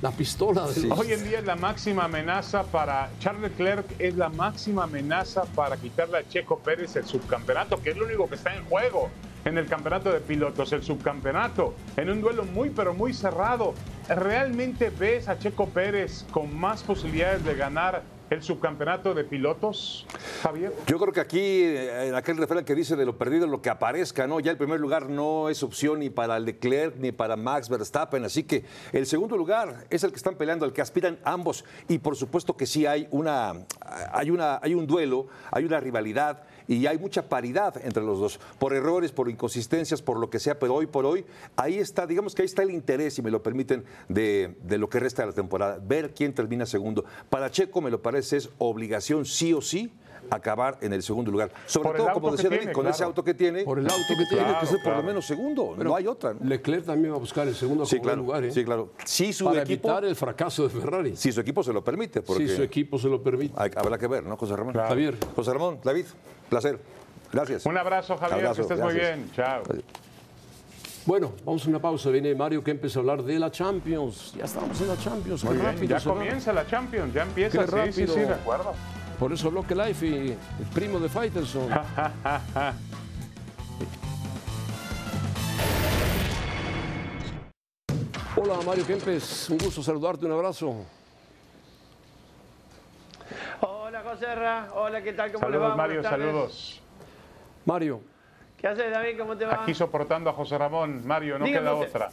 La pistola. de los- Hoy en día es la máxima amenaza para Charles Leclerc, es la máxima amenaza para quitarle a Checo Pérez el subcampeonato, que es lo único que está en juego en el campeonato de pilotos, el subcampeonato, en un duelo muy pero muy cerrado. ¿Realmente ves a Checo Pérez con más posibilidades de ganar el subcampeonato de pilotos, Javier? Yo creo que aquí, eh, en aquel refrán que dice de lo perdido, lo que aparezca, ¿no? Ya el primer lugar no es opción ni para Leclerc ni para Max Verstappen, así que el segundo lugar es el que están peleando, el que aspiran ambos. Y por supuesto que sí hay una, hay una, hay un duelo, hay una rivalidad y hay mucha paridad entre los dos, por errores, por inconsistencias, por lo que sea, pero hoy por hoy, ahí está, digamos que ahí está el interés, si me lo permiten, de, de lo que resta de la temporada, ver quién termina segundo. Para Checo, me lo parece, es obligación sí o sí acabar en el segundo lugar. Sobre Por todo, como decía David, tiene, con claro. ese auto que tiene, Por el auto que tiene que ser por lo menos segundo, Pero no hay otra. ¿no? Leclerc también va a buscar el segundo Sí, como lugar, ¿eh? sí, claro. Si su Para equipo, evitar el fracaso de Ferrari. si su equipo se lo permite, porque Si su equipo se lo permite. hay- habrá que ver, ¿no, José Ramón? Claro. Javier. José Ramón, David, placer. Gracias. Un abrazo, Javier, Abrazo, que estés muy bien. Chao. Bueno, vamos a una pausa. Viene Mario que empieza a hablar de la Champions. Ya estamos en la Champions. Muy Qué bien, rápido ya va. comienza la Champions, ya empieza. Qué Sí, sí, rápido. sí, de acuerdo. Por eso Bloque Life y el primo de Faitelson. Hola Mario Kempes, un gusto saludarte, un abrazo. Hola José Ra, hola, ¿qué tal? ¿Cómo le va? Saludos, Mario, saludos. Mario, ¿Qué haces, David? ¿Cómo te va? Aquí soportando a José Ramón. Mario, no Dígame queda usted. otra.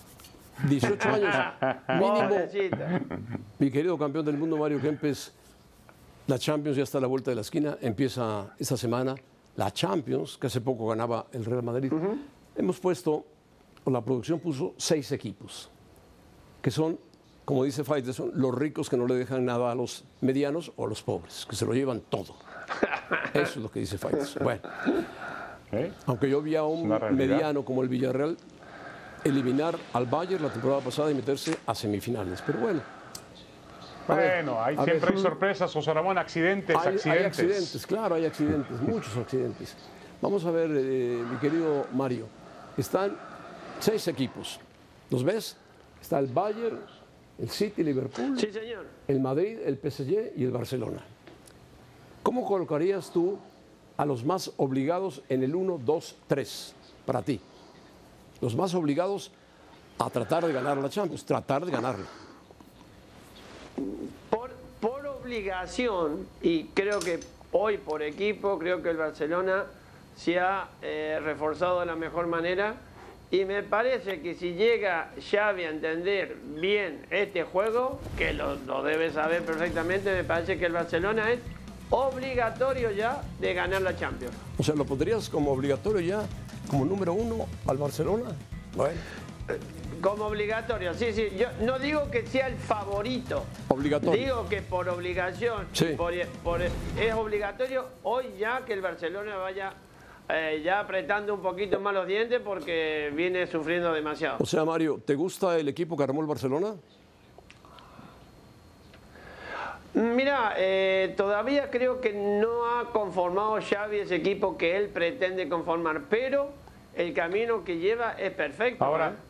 18 años mínimo. Mi querido campeón del mundo Mario Kempes, la Champions ya está a la vuelta de la esquina, empieza esta semana la Champions, que hace poco ganaba el Real Madrid. Hemos puesto, o la producción puso seis equipos, que son, como dice Faitelson, los ricos que no le dejan nada a los medianos o a los pobres, que se lo llevan todo. Eso es lo que dice Faitelson. Bueno, ¿Eh? aunque yo vi a un mediano como el Villarreal eliminar al Bayern la temporada pasada y meterse a semifinales. Pero bueno, Bueno, hay, siempre hay sorpresas, José Ramón, accidentes, hay, hay accidentes. accidentes, claro, hay accidentes, muchos accidentes. Vamos a ver, eh, mi querido Mario, están seis equipos. ¿Los ves? Está el Bayern, el City, Liverpool, Sí, señor. el Madrid, el PSG y el Barcelona. ¿Cómo colocarías tú a los más obligados en el 1, 2, 3 para ti? Los más obligados a tratar de ganar la Champions, tratar de ganarla. Por, por obligación, y creo que hoy por equipo, creo que el Barcelona se ha eh, reforzado de la mejor manera. Y me parece que si llega Xavi a entender bien este juego, que lo, lo debe saber perfectamente, me parece que el Barcelona es obligatorio ya de ganar la Champions. O sea, ¿lo pondrías como obligatorio ya, como número uno al Barcelona? Bueno, Como obligatorio, sí, sí. Yo no digo que sea el favorito. Obligatorio. Digo que por obligación, Sí. por- por- es obligatorio hoy ya que el Barcelona vaya eh, ya apretando un poquito más los dientes porque viene sufriendo demasiado. o sea, Mario, ¿te gusta el equipo que armó el Barcelona? Mira, eh, todavía creo que no ha conformado Xavi ese equipo que él pretende conformar, pero el camino que lleva es perfecto. Ahora- ¿eh?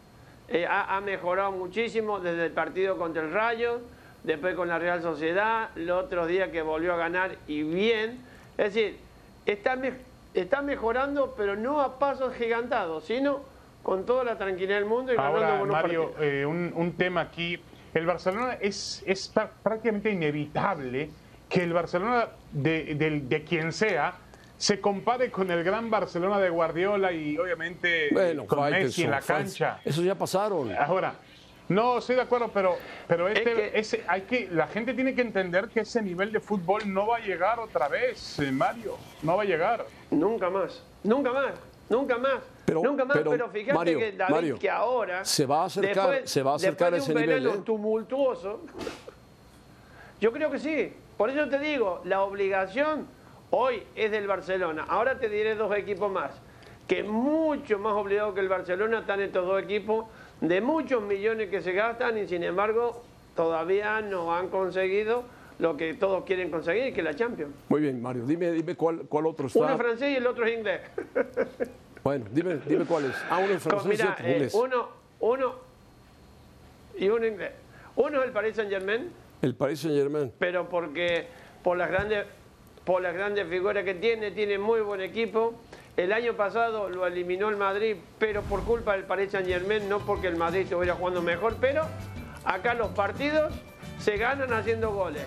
Eh, ha, ha mejorado muchísimo desde el partido contra el Rayo, después con la Real Sociedad, los otros días que volvió a ganar y bien. Es decir, está, me- está mejorando, pero no a pasos gigantados, sino con toda la tranquilidad del mundo y ganando Ahora, buenos Mario, eh, un, un tema aquí. El Barcelona es, es prá- prácticamente inevitable que el Barcelona de, del- de quien sea se compare con el gran Barcelona de Guardiola y obviamente Bueno, con Messi en la Faitelson. cancha. Eso ya pasaron. Ahora, no, estoy de acuerdo, pero, pero este, que- ese, hay que, la gente tiene que entender que ese nivel de fútbol no va a llegar otra vez, eh, Mario. No va a llegar. Nunca más, nunca más, nunca más. Pero- nunca más, pero, pero, fíjate Mario, que David, Mario, que ahora se va a acercar- se va a acercar de ese nivel, ¿eh? tumultuoso, yo creo que sí. Por eso te digo, la obligación hoy es del Barcelona. Ahora te diré dos equipos más, que mucho más obligados que el Barcelona están estos dos equipos, de muchos millones que se gastan y sin embargo todavía no han conseguido lo que todos quieren conseguir, que es la Champions. Muy bien, Mario. Dime, dime cuál, cuál otro está. Uno es francés y el otro es inglés. Bueno, dime, dime cuál es. Ah, uno es Pues francés y mira, otro eh, inglés. uno, uno y uno inglés. Uno es el Paris Saint Germain, El Paris Saint Germain. pero porque por las grandes por las grandes figuras que tiene, tiene muy buen equipo. El año pasado lo eliminó el Madrid, pero por culpa del Paris Saint Germain, no porque el Madrid estuviera jugando mejor, pero acá los partidos se ganan haciendo goles.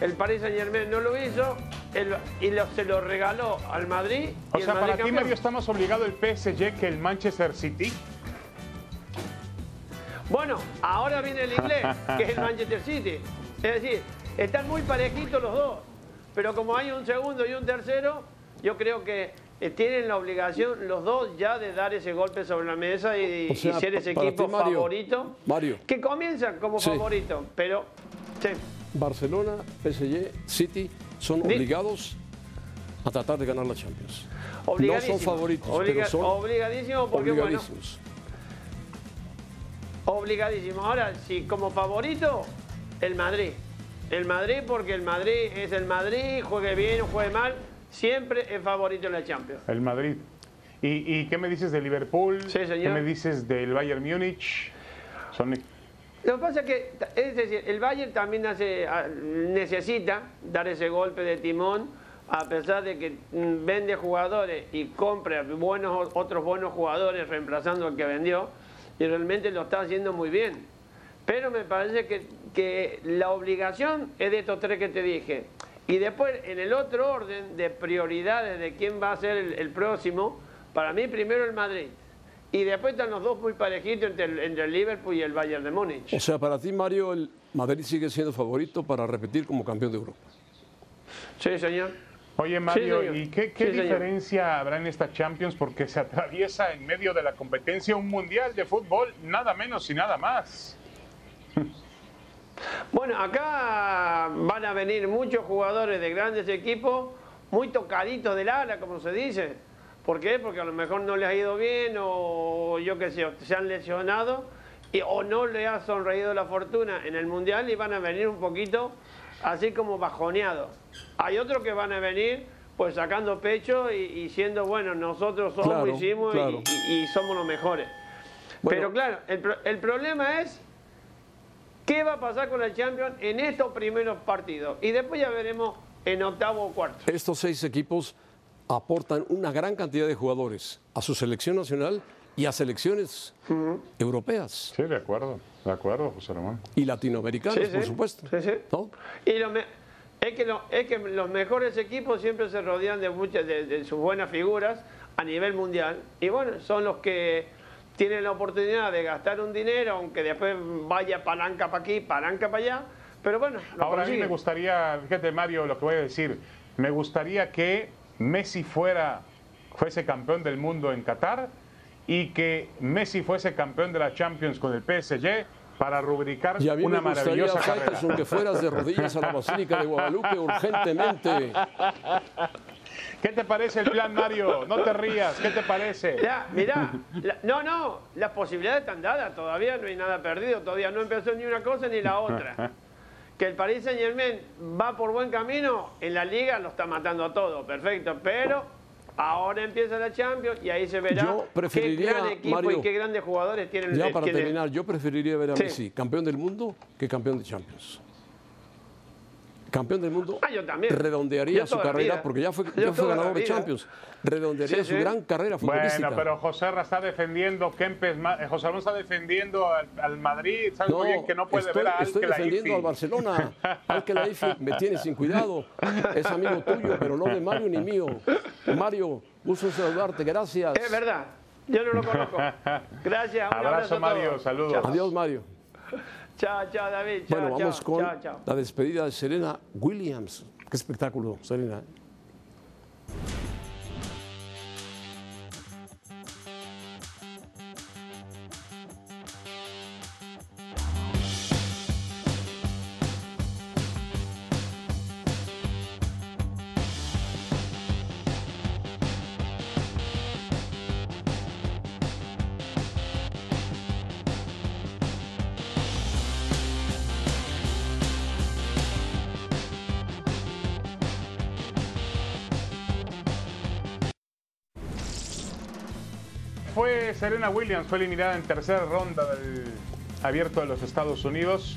el Paris Saint Germain no lo hizo el- y lo- se lo regaló al Madrid. O y el sea, Madrid para ti. Mario, está más obligado el PSG que el Manchester City. Bueno, ahora viene el inglés, que es el Manchester City. Es decir, están muy parejitos los dos. Pero como hay un segundo y un tercero, yo creo que eh, tienen la obligación los dos ya de dar ese golpe sobre la mesa y, O sea, y ser ese equipo ti, Mario, favorito. Mario. Que comienzan como Sí. favorito, pero sí. Barcelona, PSG, City son obligados a tratar de ganar la Champions. No son favoritos, Obliga- pero son obligadísimo porque, bueno, obligadísimos. Obligadísimo. Ahora, sí, como favorito, el Madrid. El Madrid porque el Madrid es el Madrid, juegue bien o juegue mal, siempre es favorito en la Champions. El Madrid. ¿Y, y qué me dices de Liverpool? Sí, señor. ¿Qué me dices del Bayern Múnich? Son Lo que pasa es que, es decir, el Bayern también hace- a- necesita dar ese golpe de timón, a pesar de que mm, vende jugadores y compra buenos, otros buenos jugadores reemplazando al que vendió, y realmente lo está haciendo muy bien. Pero me parece que, que la obligación es de estos tres que te dije. Y después, en el otro orden de prioridades de quién va a ser el, el próximo, para mí primero el Madrid. Y después están los dos muy parejitos entre el, entre el Liverpool y el Bayern de Múnich. O sea, para ti, Mario, el Madrid sigue siendo favorito para repetir como campeón de Europa. Sí, señor. Oye, Mario, señor. ¿y qué, qué Sí, señor. diferencia habrá en esta Champions? Porque se atraviesa en medio de la competencia un mundial de fútbol, nada menos y nada más. Bueno, acá van a venir muchos jugadores de grandes equipos, muy tocaditos del ala, como se dice. ¿Por qué? Porque a lo mejor no les ha ido bien o yo qué sé, se han lesionado y, o no le ha sonreído la fortuna en el Mundial y van a venir un poquito así como bajoneados. Hay otros que van a venir pues sacando pecho y, y siendo, bueno, nosotros somos, Claro, hicimos y- claro. y, y somos los mejores. Pero claro, el problema es ¿Qué va a pasar con el Champions en estos primeros partidos? Y después ya veremos en octavo o cuarto. Estos seis equipos aportan una gran cantidad de jugadores a su selección nacional y a selecciones europeas Sí, de acuerdo, de acuerdo, José Ramón. y latinoamericanas, Sí, sí. por supuesto. Sí, sí. ¿no? Y lo me- es, que lo- es que los mejores equipos siempre se rodean de, muchas, de, de sus buenas figuras a nivel mundial. Y bueno, son los que tienen la oportunidad de gastar un dinero, aunque después vaya palanca para aquí, palanca para allá. Pero bueno, lo Ahora a mí me gustaría, fíjate Mario, lo que voy a decir, me gustaría que Messi fuera, fuese campeón del mundo en Qatar y que Messi fuese campeón de la Champions con el PSG para rubricar Y a mí una me gustaría, maravillosa. Faitelson, que fueras de rodillas a la Basílica de Guadalupe urgentemente. ¿Qué te parece el plan, Mario? No te rías, ¿qué te parece? Ya, mirá, la- no, no, las posibilidades están dadas, todavía no hay nada perdido, todavía no empezó ni una cosa ni la otra. Que el Paris Saint Germain va por buen camino, en la liga lo está matando a todo, perfecto, pero ahora empieza la Champions y ahí se verá Yo preferiría, qué gran equipo Mario, y qué grandes jugadores tienen Ya para tiene- terminar, yo preferiría ver a Sí. Messi campeón del mundo que campeón de Champions. Campeón del mundo Ah, yo también. redondearía Yo su la carrera, porque ya fue, ya la ganador de. Champions. Redondearía Sí, su sí. gran carrera futbolística. Bueno, pero José Ra está defendiendo, Kempes, eh, José Ramón está defendiendo al, al Madrid, sabe muy bien que no puede estoy, ver a estoy defendiendo al Barcelona. Al Khelaifi me tiene sin cuidado. Es amigo tuyo, pero no de Mario ni mío. Mario, gusto saludarte. Gracias. Es verdad, yo no lo conozco. Gracias, un Abrazo, abrazo Mario, saludos. Adiós, Mario. Chao, chao, David. Chao, Bueno, vamos chao, con chao, la despedida de Serena Williams. Qué espectáculo, Serena. Fue Serena Williams, fue eliminada en tercera ronda del abierto de los Estados Unidos.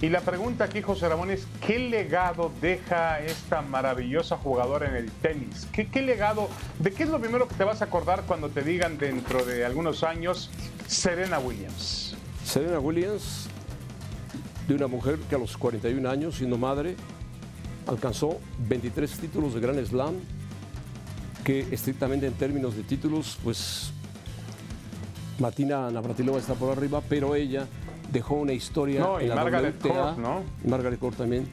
Y la pregunta aquí, José Ramón, es ¿qué legado deja esta maravillosa jugadora en el tenis? ¿Qué, qué legado, de qué es lo primero que te vas a acordar cuando te digan dentro de algunos años Serena Williams? Serena Williams, de una mujer que a los 41 años, siendo madre, alcanzó 23 títulos de Grand Slam, que estrictamente en términos de títulos, pues Martina Navratilova está por arriba, pero ella dejó una historia No, y en la Margaret WTA, Court, ¿no? y Margaret Court también.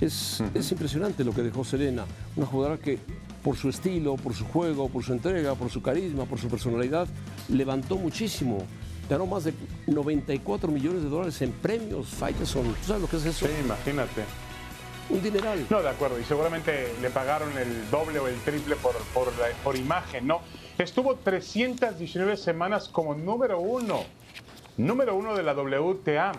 Es, es impresionante lo que dejó Serena, una jugadora que por su estilo, por su juego, por su entrega, por su carisma, por su personalidad, levantó muchísimo. Ganó más de 94 millones de dólares en premios, Faitelson. ¿Tú sabes lo que es eso? Sí, imagínate. Un dineral. No, de acuerdo. Y seguramente le pagaron el doble o el triple por, por, por imagen, ¿no? Estuvo 319 semanas como número uno. Número uno de la WTA.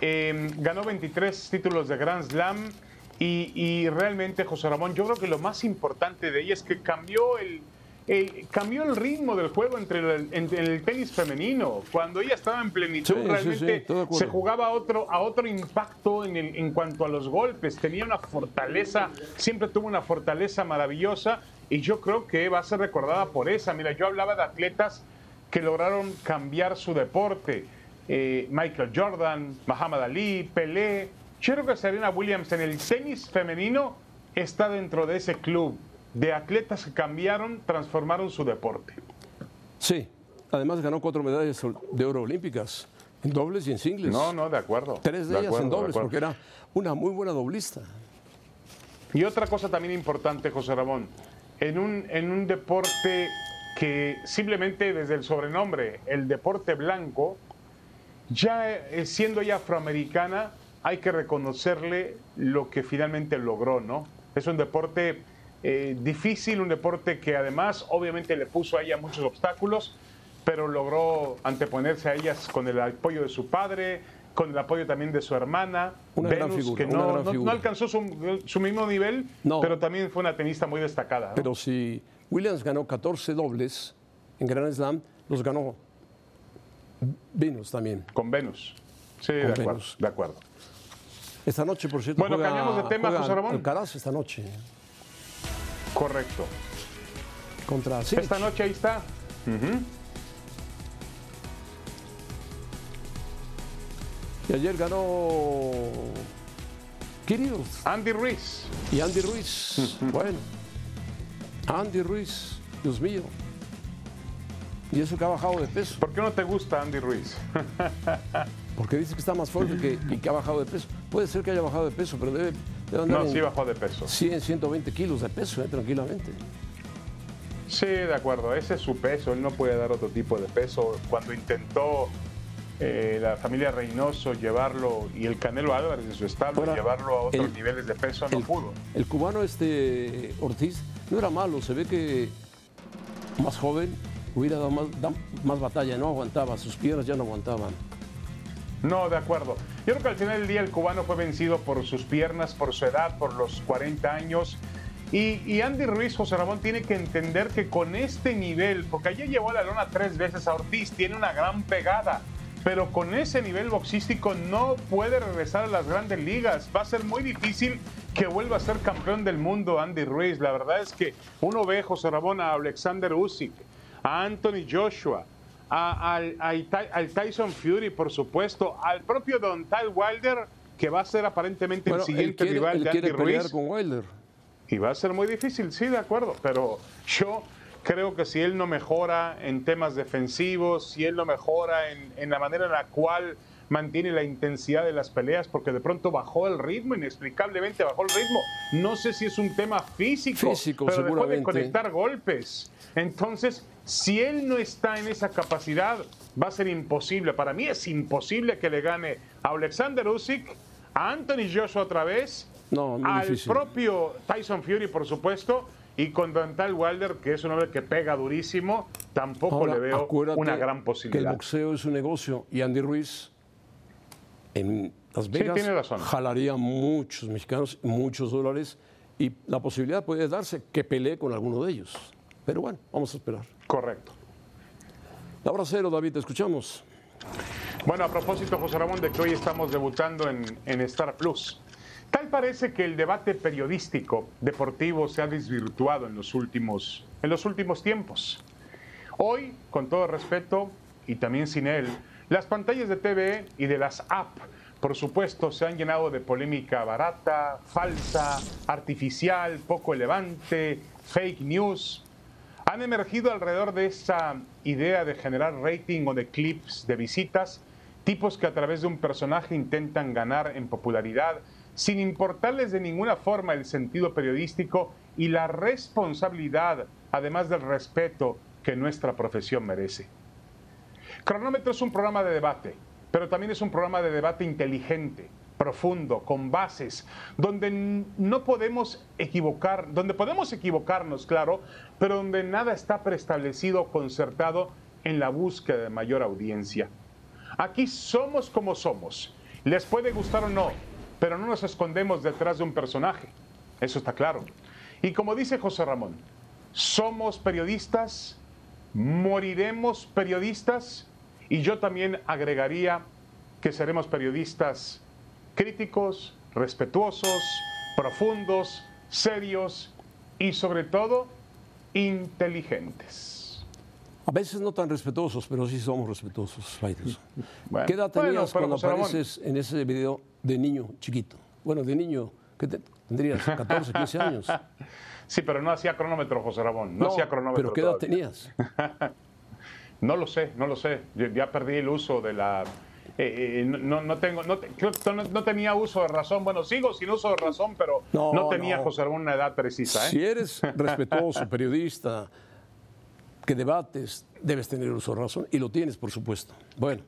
Eh, ganó 23 títulos de Grand Slam. Y, y realmente, José Ramón, yo creo que lo más importante de ella es que cambió el, el- cambió el ritmo del juego entre el, entre el tenis femenino. Cuando ella estaba en plenitud, Sí, realmente sí, se jugaba a otro, a otro impacto en, el- en cuanto a los golpes. Tenía una fortaleza, siempre tuvo una fortaleza maravillosa y yo creo que va a ser recordada por esa. Mira, yo hablaba de atletas que lograron cambiar su deporte. Eh, Michael Jordan, Muhammad Ali, Pelé. Yo creo que Serena Williams en el tenis femenino está dentro de ese club de atletas que cambiaron, transformaron su deporte. Sí, además ganó cuatro medallas de oro olímpicas, en dobles y en singles. No, no, de acuerdo. Tres de, De ellas acuerdo, en dobles, porque era una muy buena doblista. Y otra cosa también importante, José Ramón, en un, en un deporte que simplemente desde el sobrenombre, el deporte blanco, ya eh, siendo ella afroamericana, hay que reconocerle lo que finalmente logró, ¿no? Es un deporte eh, difícil, un deporte que además obviamente le puso a ella muchos obstáculos, pero logró anteponerse a ellas con el apoyo de su padre, con el apoyo también de su hermana, Una gran Venus, figura, que una no, gran no- no figura. alcanzó su, su mismo nivel, No. pero también fue una tenista muy destacada. ¿no? Pero si Williams ganó 14 dobles en Grand Slam, los ganó Venus también. Con Venus. Sí, de Con acuerdo, Venus. de acuerdo. Esta noche, por cierto, Bueno, juega, cambiamos de tema, José Ramón. Alcaraz esta noche Correcto. contra. Esta noche ahí está. Y ayer ganó Kyrgios Andy Ruiz. y Andy Ruiz. bueno, Andy Ruiz, Dios mío. Y eso que ha bajado de peso. ¿Por qué no te gusta Andy Ruiz? Porque dice que está más fuerte que, y que ha bajado de peso. Puede ser que haya bajado de peso, pero debe, No, sí bajó de peso. 100, 120 kilos de peso, eh, tranquilamente. Sí, de acuerdo. Ese es su peso. Él no puede dar otro tipo de peso. Cuando intentó eh, la familia Reynoso llevarlo y el Canelo Álvarez de su establo Ahora, llevarlo a otros el- niveles de peso, no el, pudo. el cubano este Ortiz no era malo, se ve que más joven hubiera dado más, más batalla, no aguantaba, sus piernas ya no aguantaban. No, de acuerdo. Yo creo que al final del día el cubano fue vencido por sus piernas, por su edad, por los 40 años. Y, Andy Ruiz, José Ramón, tiene que entender que con este nivel, porque ayer llevó a la lona tres veces a Ortiz, tiene una gran pegada, pero con ese nivel boxístico no puede regresar a las grandes ligas. Va a ser muy difícil que vuelva a ser campeón del mundo Andy Ruiz. La verdad es que uno ve, José Ramón, a Alexander Usyk, a Anthony Joshua, a- al, al Ty- al Tyson Fury, por supuesto, al propio Don Ty Wilder, que va a ser aparentemente Bueno, el siguiente quiere, rival de Andy Ruiz. con Wilder. Y va a ser muy difícil, sí, de acuerdo, pero yo creo que si él no mejora en temas defensivos, si él no mejora en, en la manera en la cual mantiene la intensidad de las peleas, porque de pronto bajó el ritmo, inexplicablemente bajó el ritmo. No sé si es un tema físico, Físico, pero dejó de conectar golpes. Entonces, si él no está en esa capacidad, va a ser imposible. Para mí es imposible que le gane a Alexander Usyk, a Anthony Joshua otra vez, No, al difícil. propio Tyson Fury, por supuesto, y con Dontal Wilder, que es un hombre que pega durísimo, tampoco Ahora, le veo una gran Que el posibilidad. boxeo es un negocio y Andy Ruiz en Las Vegas tiene razón. jalaría muchos mexicanos, muchos dólares y la posibilidad puede darse que pelee con alguno de ellos. Pero bueno, vamos a esperar. Correcto. La David, te escuchamos. Bueno, a propósito, José Ramón, de que hoy estamos debutando en, en Star Plus. Tal parece que el debate periodístico deportivo se ha desvirtuado en los últimos, en los últimos tiempos. Hoy, con todo respeto, y también sin él, las pantallas de TV y de las apps por supuesto, se han llenado de polémica barata, falsa, artificial, poco elevante, fake news. Han emergido alrededor de esa idea de generar rating o de clips de visitas, tipos que a través de un personaje intentan ganar en popularidad sin importarles de ninguna forma el sentido periodístico y la responsabilidad, además del respeto que nuestra profesión merece. Cronómetro es un programa de debate, pero también es un programa de debate inteligente, profundo, con bases, donde no podemos equivocar, donde podemos equivocarnos, claro, pero donde nada está preestablecido o concertado en la búsqueda de mayor audiencia. Aquí somos como somos. Les puede gustar o no, pero no nos escondemos detrás de un personaje. Eso está claro. Y como dice José Ramón, somos periodistas, moriremos periodistas y yo también agregaría que seremos periodistas críticos, respetuosos, profundos, serios y sobre todo inteligentes. A veces no tan respetuosos, pero sí somos respetuosos, Faitelson. ¿Qué edad tenías cuando apareces en ese video de niño chiquito? Bueno, de niño, ¿qué tendrías? ¿14, 15 años? Sí, pero no hacía cronómetro, José Ramón. No, hacía cronómetro. ¿Pero qué edad tenías? no lo sé, no lo sé. Ya perdí el uso de la eh, eh, no, no, tengo, no, no, tenía uso de razón. Bueno, sigo sin uso de razón, pero no, tenía José Ramón una edad precisa. ¿eh? Si eres respetuoso, periodista, que debates, debes tener uso de razón y lo tienes, por supuesto. Bueno,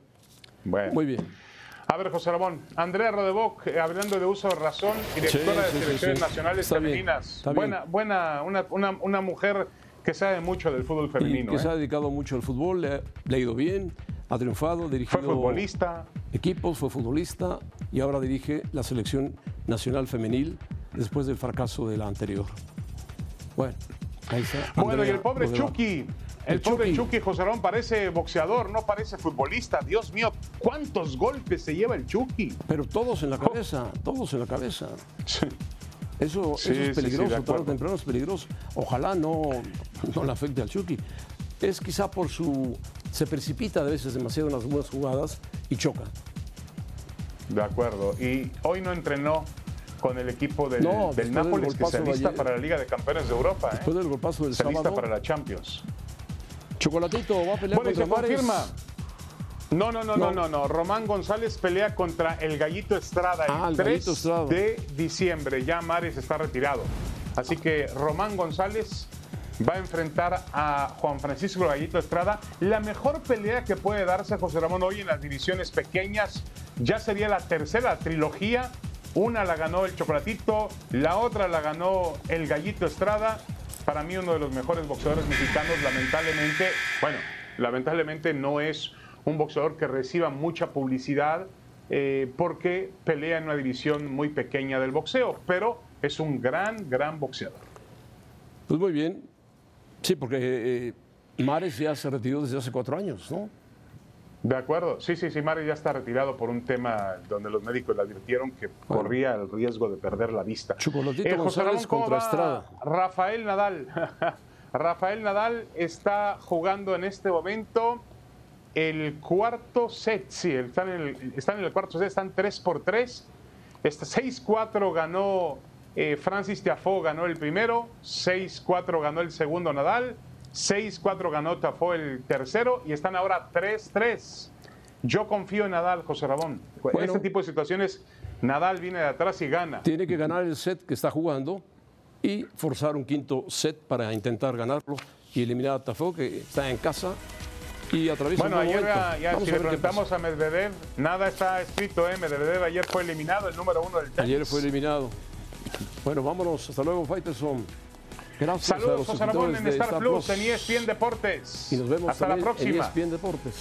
bueno. muy bien. A ver, José Ramón, Andrea Rodeboc, hablando de uso de razón, directora de selecciones nacionales femeninas. buena, buena, una, una, una, mujer que sabe mucho del fútbol femenino. que se ha dedicado mucho al fútbol, le, le ha ido bien ha triunfado, dirigido fue futbolista. equipos, fue futbolista y ahora dirige la selección nacional femenil después del fracaso de la anterior. Bueno, ahí está. bueno, y el pobre Chucky. El, pobre Chucky. José Ramón parece boxeador, no parece futbolista. Dios mío, ¿cuántos golpes se lleva el Chucky? Pero todos en la cabeza, todos en la cabeza. Eso, es peligroso, tarde o temprano es peligroso. Ojalá no, no le afecte al Chucky. Es quizá por su se precipita a veces demasiado en las buenas jugadas y choca. De acuerdo. Y hoy no entrenó con el equipo del, del Nápoles que se alista para la Liga de Campeones de Europa. Después ¿eh? del golpazo del se sábado. alista para la Chocolate Chocolatito va a pelear bueno, contra se confirma. No, no, no, no, no, no. Román González pelea contra el Gallito Estrada el 3 ah, de diciembre. Ya Mares está retirado. Así que Román González va a enfrentar a Juan Francisco Gallito Estrada. La mejor pelea que puede darse José Ramón hoy en las divisiones pequeñas ya sería la tercera trilogía. Una la ganó el Chocolatito, la otra la ganó el Gallito Estrada. Para mí uno de los mejores boxeadores mexicanos, lamentablemente, bueno, lamentablemente no es un boxeador que reciba mucha publicidad eh, porque pelea en una división muy pequeña del boxeo, pero es un gran, gran boxeador. Pues muy bien, Sí, porque eh, Mares ya se retiró desde hace cuatro años, ¿no? De acuerdo, sí, sí, sí, Mares ya está retirado por un tema donde los médicos le advirtieron que corría el riesgo de perder la vista. Chocolatito eh, González contra Estrada. Rafael Nadal. Rafael Nadal está jugando en este momento el cuarto set, sí, están en el, están en el cuarto set, están 3 por 3. Este 6-4 ganó eh, Francis Tiafoe ganó el primero, 6-4 ganó el segundo Nadal, 6-4 ganó Tiafoe el tercero y están ahora 3-3. Yo confío en Nadal, José Ramón. en este tipo de situaciones, Nadal viene de atrás y gana. Tiene que ganar el set que está jugando y forzar un quinto set para intentar ganarlo y eliminar a Tiafoe, que está en casa y atraviesa Bueno, ayer ya, si le preguntamos a Medvedev, nada está escrito, ¿eh? Medvedev ayer fue eliminado, el número uno del tenis. Ayer fue eliminado. Bueno, vámonos. Hasta luego, Fighterson. Gracias Saludos, José Ramón, en Star, Plus, en ESPN Deportes. Y nos vemos Hasta la próxima. en ESPN Deportes.